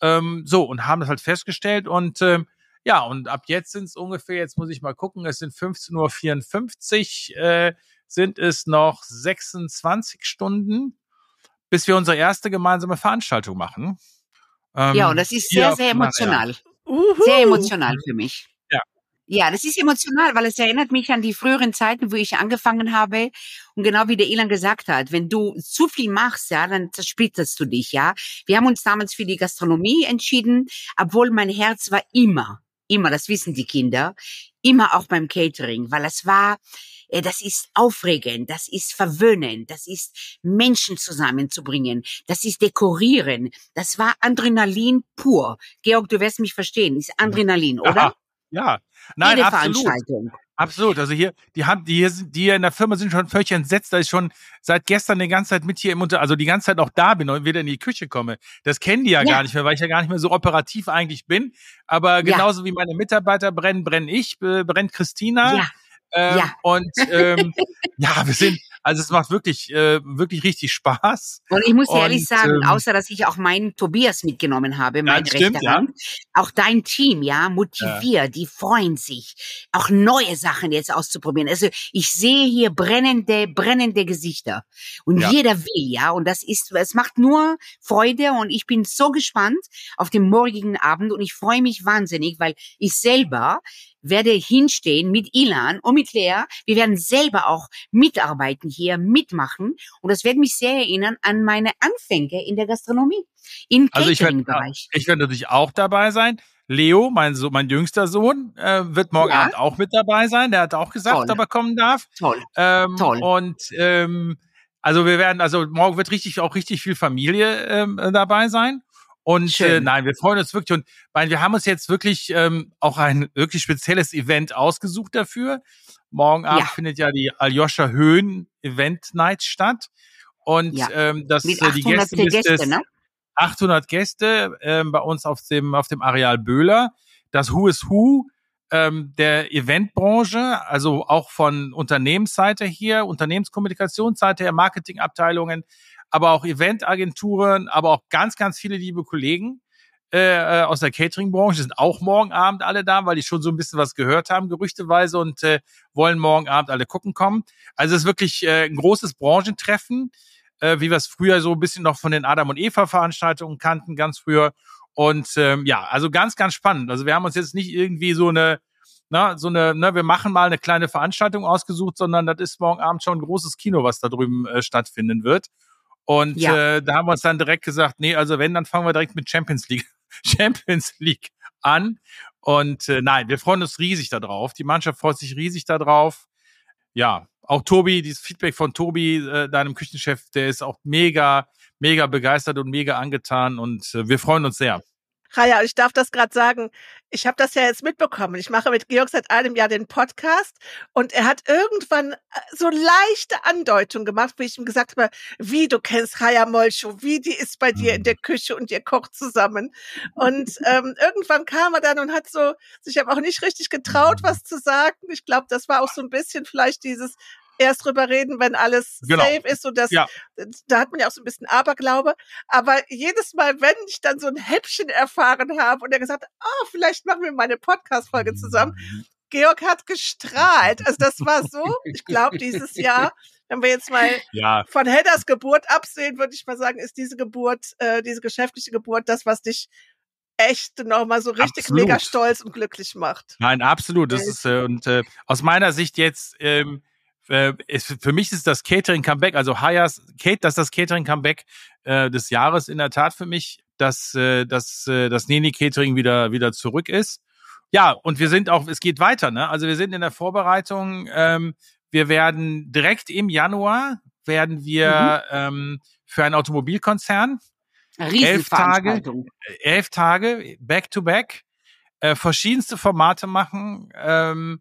Ähm, so, und haben das halt festgestellt und ähm, ja, und ab jetzt sind es ungefähr, jetzt muss ich mal gucken, es sind 15.54 Uhr, äh, sind es noch 26 Stunden, bis wir unsere erste gemeinsame Veranstaltung machen. Ähm, ja, und das ist sehr, sehr emotional. Sehr emotional für mich. Ja. Ja, das ist emotional, weil es erinnert mich an die früheren Zeiten, wo ich angefangen habe. Und genau wie der Elan gesagt hat, wenn du zu viel machst, ja, dann zersplitterst du dich, ja. Wir haben uns damals für die Gastronomie entschieden, obwohl mein Herz war immer immer, das wissen die Kinder, immer auch beim Catering, weil es war, äh, das ist aufregend, das ist verwöhnen, das ist Menschen zusammenzubringen, das ist dekorieren, das war Adrenalin pur. Georg, du wirst mich verstehen, ist Adrenalin, oder? Ja, ja. nein, Jede absolut. Veranstaltung. Absolut. Also hier, die haben, die hier, sind, die hier in der Firma sind schon völlig entsetzt, da ich schon seit gestern die ganze Zeit mit hier im Unter, also die ganze Zeit auch da bin und wieder in die Küche komme. Das kennen die ja, ja. gar nicht mehr, weil ich ja gar nicht mehr so operativ eigentlich bin. Aber genauso ja. wie meine Mitarbeiter brennen, brenne ich, brennt Christina. Ja. Ähm, ja. Und ähm, ja, wir sind, also es macht wirklich, äh, wirklich richtig Spaß. Und ich muss und, ehrlich sagen, ähm, außer dass ich auch meinen Tobias mitgenommen habe, mein ja, rechter ja. auch dein Team, ja, motiviert, ja. die freuen sich, auch neue Sachen jetzt auszuprobieren. Also ich sehe hier brennende, brennende Gesichter. Und ja. jeder will, ja. Und das ist, es macht nur Freude und ich bin so gespannt auf den morgigen Abend und ich freue mich wahnsinnig, weil ich selber werde hinstehen mit Ilan und mit Lea. Wir werden selber auch mitarbeiten hier, mitmachen. Und das wird mich sehr erinnern an meine Anfänge in der Gastronomie, im Also ich werde ich werd natürlich auch dabei sein. Leo, mein, so mein jüngster Sohn, äh, wird morgen Ja. Abend auch mit dabei sein. Der hat auch gesagt, Toll. ob er kommen darf. Toll. Ähm, Toll. Und ähm, also wir werden, also morgen wird richtig auch richtig viel Familie ähm, äh, dabei sein. Und Schön. äh, nein, wir freuen uns wirklich. Und weil wir haben uns jetzt wirklich ähm, auch ein wirklich spezielles Event ausgesucht dafür. Morgen Abend Ja. findet ja die Aljoscha Höhen Event Night statt. Und Ja. ähm, das Mit äh, die 800 Gästeliste Gäste, ist ne? 800 Gäste ähm, bei uns auf dem auf dem Areal Böhler. Das Who is Who ähm, der Eventbranche, also auch von Unternehmensseite hier, Unternehmenskommunikationsseite her, Marketingabteilungen, aber auch Eventagenturen, aber auch ganz, ganz viele liebe Kollegen äh, äh, aus der Cateringbranche sind auch morgen Abend alle da, weil die schon so ein bisschen was gehört haben, gerüchteweise, und äh, wollen morgen Abend alle gucken kommen. Also es ist wirklich äh, ein großes Branchentreffen, äh, wie wir es früher so ein bisschen noch von den Adam und Eva Veranstaltungen kannten, ganz früher. Und ähm, ja, also ganz, ganz spannend. Also wir haben uns jetzt nicht irgendwie so eine, na, so eine, ne, wir machen mal eine kleine Veranstaltung ausgesucht, sondern das ist morgen Abend schon ein großes Kino, was da drüben äh, stattfinden wird. Und Ja. äh, da haben wir uns dann direkt gesagt, nee, also wenn, dann fangen wir direkt mit Champions League, Champions League an. Und äh, nein, wir freuen uns riesig darauf. Die Mannschaft freut sich riesig darauf. Ja, auch Tobi, dieses Feedback von Tobi, äh, deinem Küchenchef, der ist auch mega, mega begeistert und mega angetan und äh, wir freuen uns sehr. Raja, ich darf das gerade sagen. Ich habe das ja jetzt mitbekommen. Ich mache mit Georg seit einem Jahr den Podcast und er hat irgendwann äh, so leichte Andeutungen gemacht, wie ich ihm gesagt habe, wie du kennst Raja Molcho, wie die ist bei dir in der Küche und ihr kocht zusammen. Und ähm, irgendwann kam er dann und hat so sich aber auch nicht richtig getraut, was zu sagen. Ich glaube, das war auch so ein bisschen vielleicht dieses erst drüber reden, wenn alles Genau. safe ist und das Ja. da hat man ja auch so ein bisschen Aberglaube. Aber jedes Mal, wenn ich dann so ein Häppchen erfahren habe und er gesagt hat, ah, vielleicht machen wir mal eine Podcast-Folge zusammen. Georg hat gestrahlt. Also das war so, ich glaube, dieses Jahr, wenn wir jetzt mal Ja, von Hedders Geburt absehen, würde ich mal sagen, ist diese Geburt, äh, diese geschäftliche Geburt, das, was dich echt nochmal so richtig Absolut. mega stolz und glücklich macht. Nein, absolut. Das Ja, ist äh, und äh, aus meiner Sicht jetzt ähm, äh, ist, für mich ist das Catering Comeback, also Hayas Kate, das ist das Catering Comeback äh, des Jahres in der Tat für mich, dass äh, dass äh, das Neni Catering wieder wieder zurück ist. Ja, und wir sind auch, es geht weiter, ne? Also wir sind in der Vorbereitung. Ähm, wir werden direkt im Januar werden wir ähm, für einen Automobilkonzern elf Tage, elf Tage back to back äh, verschiedenste Formate machen ähm,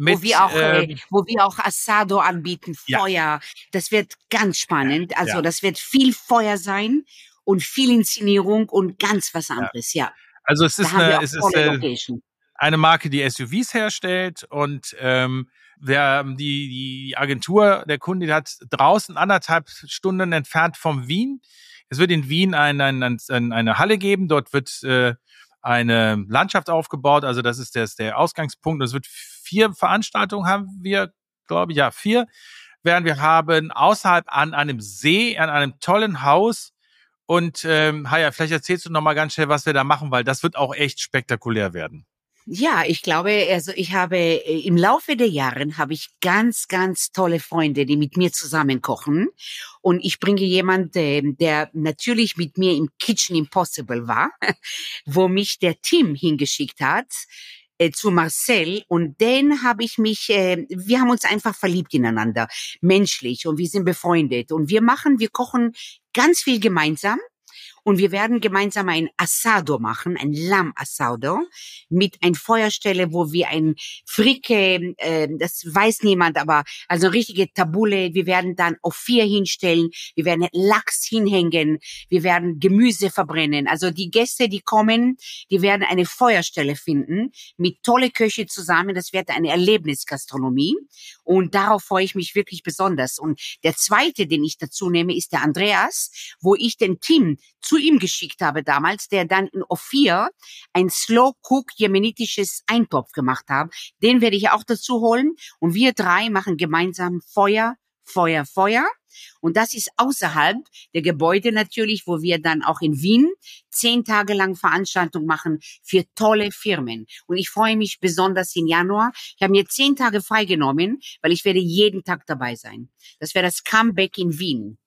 mit wo wir auch, ähm, äh, wo wir auch Asado anbieten, Ja. Feuer. Das wird ganz spannend. Also Ja. das wird viel Feuer sein und viel Inszenierung und ganz was anderes. Ja, also es ist eine es ist äh, eine Marke, die SUVs herstellt und ähm, der, die, die Agentur, der Kunde die hat draußen anderthalb Stunden entfernt vom Wien. Es wird in Wien ein, ein, ein, eine Halle geben. Dort wird äh, eine Landschaft aufgebaut. Also das ist das, der Ausgangspunkt. Es wird vier Veranstaltungen haben wir, glaube ich, ja, vier werden wir haben außerhalb an einem See, an einem tollen Haus. Und ähm, Haya, vielleicht erzählst du noch mal ganz schnell, was wir da machen, weil das wird auch echt spektakulär werden. Ja, ich glaube, also ich habe äh, im Laufe der Jahren habe ich ganz, ganz tolle Freunde, die mit mir zusammen kochen. Und ich bringe jemand, ähm, der natürlich mit mir im Kitchen Impossible war, wo mich der Team hingeschickt hat äh, zu Marcel und den habe ich mich, äh, wir haben uns einfach verliebt ineinander, menschlich und wir sind befreundet und wir machen, wir kochen ganz viel gemeinsam und wir werden gemeinsam ein Asado machen, ein Lamm-Asado mit ein Feuerstelle, wo wir ein Fricke, äh, das weiß niemand, aber also richtige Tabule. Wir werden dann auf vier hinstellen. Wir werden Lachs hinhängen. Wir werden Gemüse verbrennen. Also die Gäste, die kommen, die werden eine Feuerstelle finden mit tolle Köche zusammen. Das wird eine Erlebnisgastronomie und darauf freue ich mich wirklich besonders. Und der zweite, den ich dazu nehme, ist der Andreas, wo ich den Team zu ihm geschickt habe damals, der dann in Ophir ein Slow Cook jemenitisches Eintopf gemacht hat. Den werde ich auch dazu holen und wir drei machen gemeinsam Feuer Feuer, Feuer. Und das ist außerhalb der Gebäude natürlich, wo wir dann auch in Wien zehn Tage lang Veranstaltungen machen für tolle Firmen. Und ich freue mich besonders im Januar. Ich habe mir zehn Tage freigenommen, weil ich werde jeden Tag dabei sein. Das wäre das Comeback in Wien.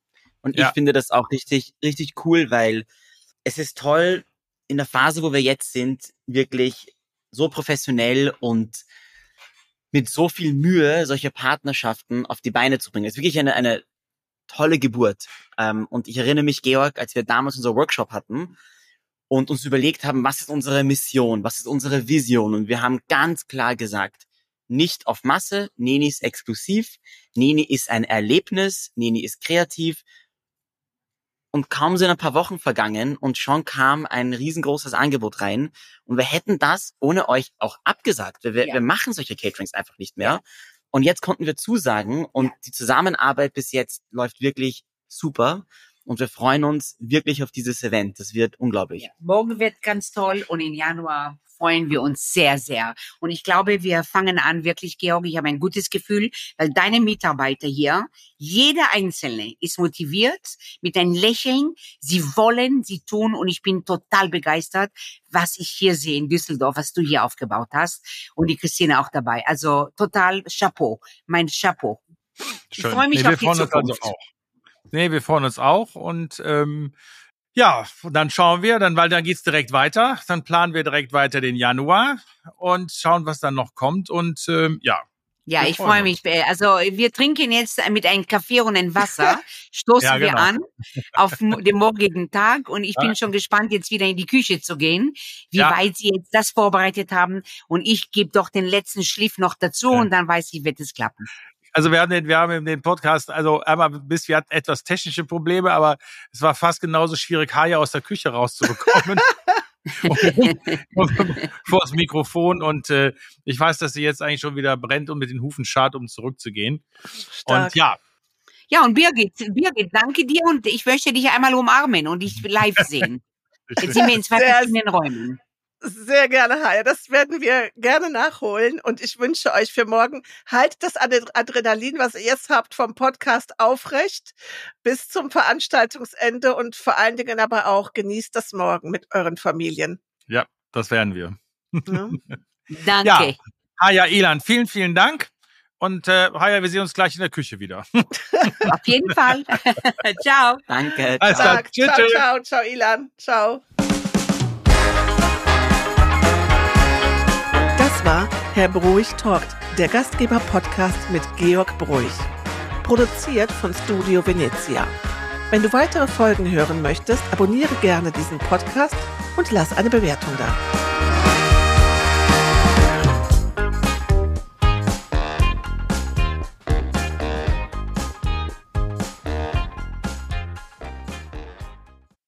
Und Ja. ich finde das auch richtig, richtig cool, weil es ist toll, in der Phase, wo wir jetzt sind, wirklich so professionell und mit so viel Mühe solche Partnerschaften auf die Beine zu bringen. Es ist wirklich eine, eine tolle Geburt. Ähm, und ich erinnere mich, Georg, als wir damals unser Workshop hatten und uns überlegt haben, was ist unsere Mission, was ist unsere Vision? Und wir haben ganz klar gesagt, nicht auf Masse, Neni ist exklusiv, Neni ist ein Erlebnis, Neni ist kreativ. Und kaum sind ein paar Wochen vergangen und schon kam ein riesengroßes Angebot rein. Und wir hätten das ohne euch auch abgesagt. Wir, wir, Ja. wir machen solche Caterings einfach nicht mehr. Und jetzt konnten wir zusagen und die Zusammenarbeit bis jetzt läuft wirklich super. Und wir freuen uns wirklich auf dieses Event. Das wird unglaublich. Ja. Morgen wird ganz toll und im Januar freuen wir uns sehr, sehr. Und ich glaube, wir fangen an, wirklich, Georg, ich habe ein gutes Gefühl, weil deine Mitarbeiter hier, jeder Einzelne ist motiviert mit einem Lächeln. Sie wollen, sie tun und ich bin total begeistert, was ich hier sehe in Düsseldorf, was du hier aufgebaut hast und die Christine auch dabei. Also total Chapeau, mein Chapeau. Ich Schön. freue mich nee, wir auf die freuen uns also Zukunft. auch. Nee, wir freuen uns auch und ähm, ja, dann schauen wir, dann, weil dann geht's direkt weiter. Dann planen wir direkt weiter den Januar und schauen, was dann noch kommt. Und ähm, ja, Ja, Wir ich freue mich. äh, Also wir trinken jetzt mit einem Kaffee und einem Wasser, stoßen Ja, wir genau. an auf den morgigen Tag und ich Ja. bin schon gespannt, jetzt wieder in die Küche zu gehen, wie Ja. weit Sie jetzt das vorbereitet haben und ich gebe doch den letzten Schliff noch dazu und dann weiß ich, wird es klappen. Also wir haben den, wir haben den Podcast, also einmal bis wir hatten etwas technische Probleme, aber es war fast genauso schwierig, Haie aus der Küche rauszubekommen. vor das Mikrofon und äh, ich weiß, dass sie jetzt eigentlich schon wieder brennt und mit den Hufen schart, um zurückzugehen. Stark. Und ja, Ja, und Birgit, Birgit, danke dir und ich möchte dich einmal umarmen und dich live sehen. Jetzt sind wir in zwei verschiedenen Räumen. Sehr gerne, Haya. Das werden wir gerne nachholen. Und ich wünsche euch für morgen, haltet das Adre- Adrenalin, was ihr jetzt habt vom Podcast aufrecht bis zum Veranstaltungsende und vor allen Dingen aber auch genießt das morgen mit euren Familien. das werden wir. Ne? Danke. Haja Elan, vielen, vielen Dank. Und äh, Haja, wir sehen uns gleich in der Küche wieder. Auf jeden Fall. Ciao. Danke. Alles ciao. ciao, tschüss. ciao, ciao, Ilan. Ciao. Das war Herr Bruich talkt, der Gastgeber-Podcast mit Georg Bruich. Produziert von Studio Venezia. Wenn du weitere Folgen hören möchtest, abonniere gerne diesen Podcast und lass eine Bewertung da.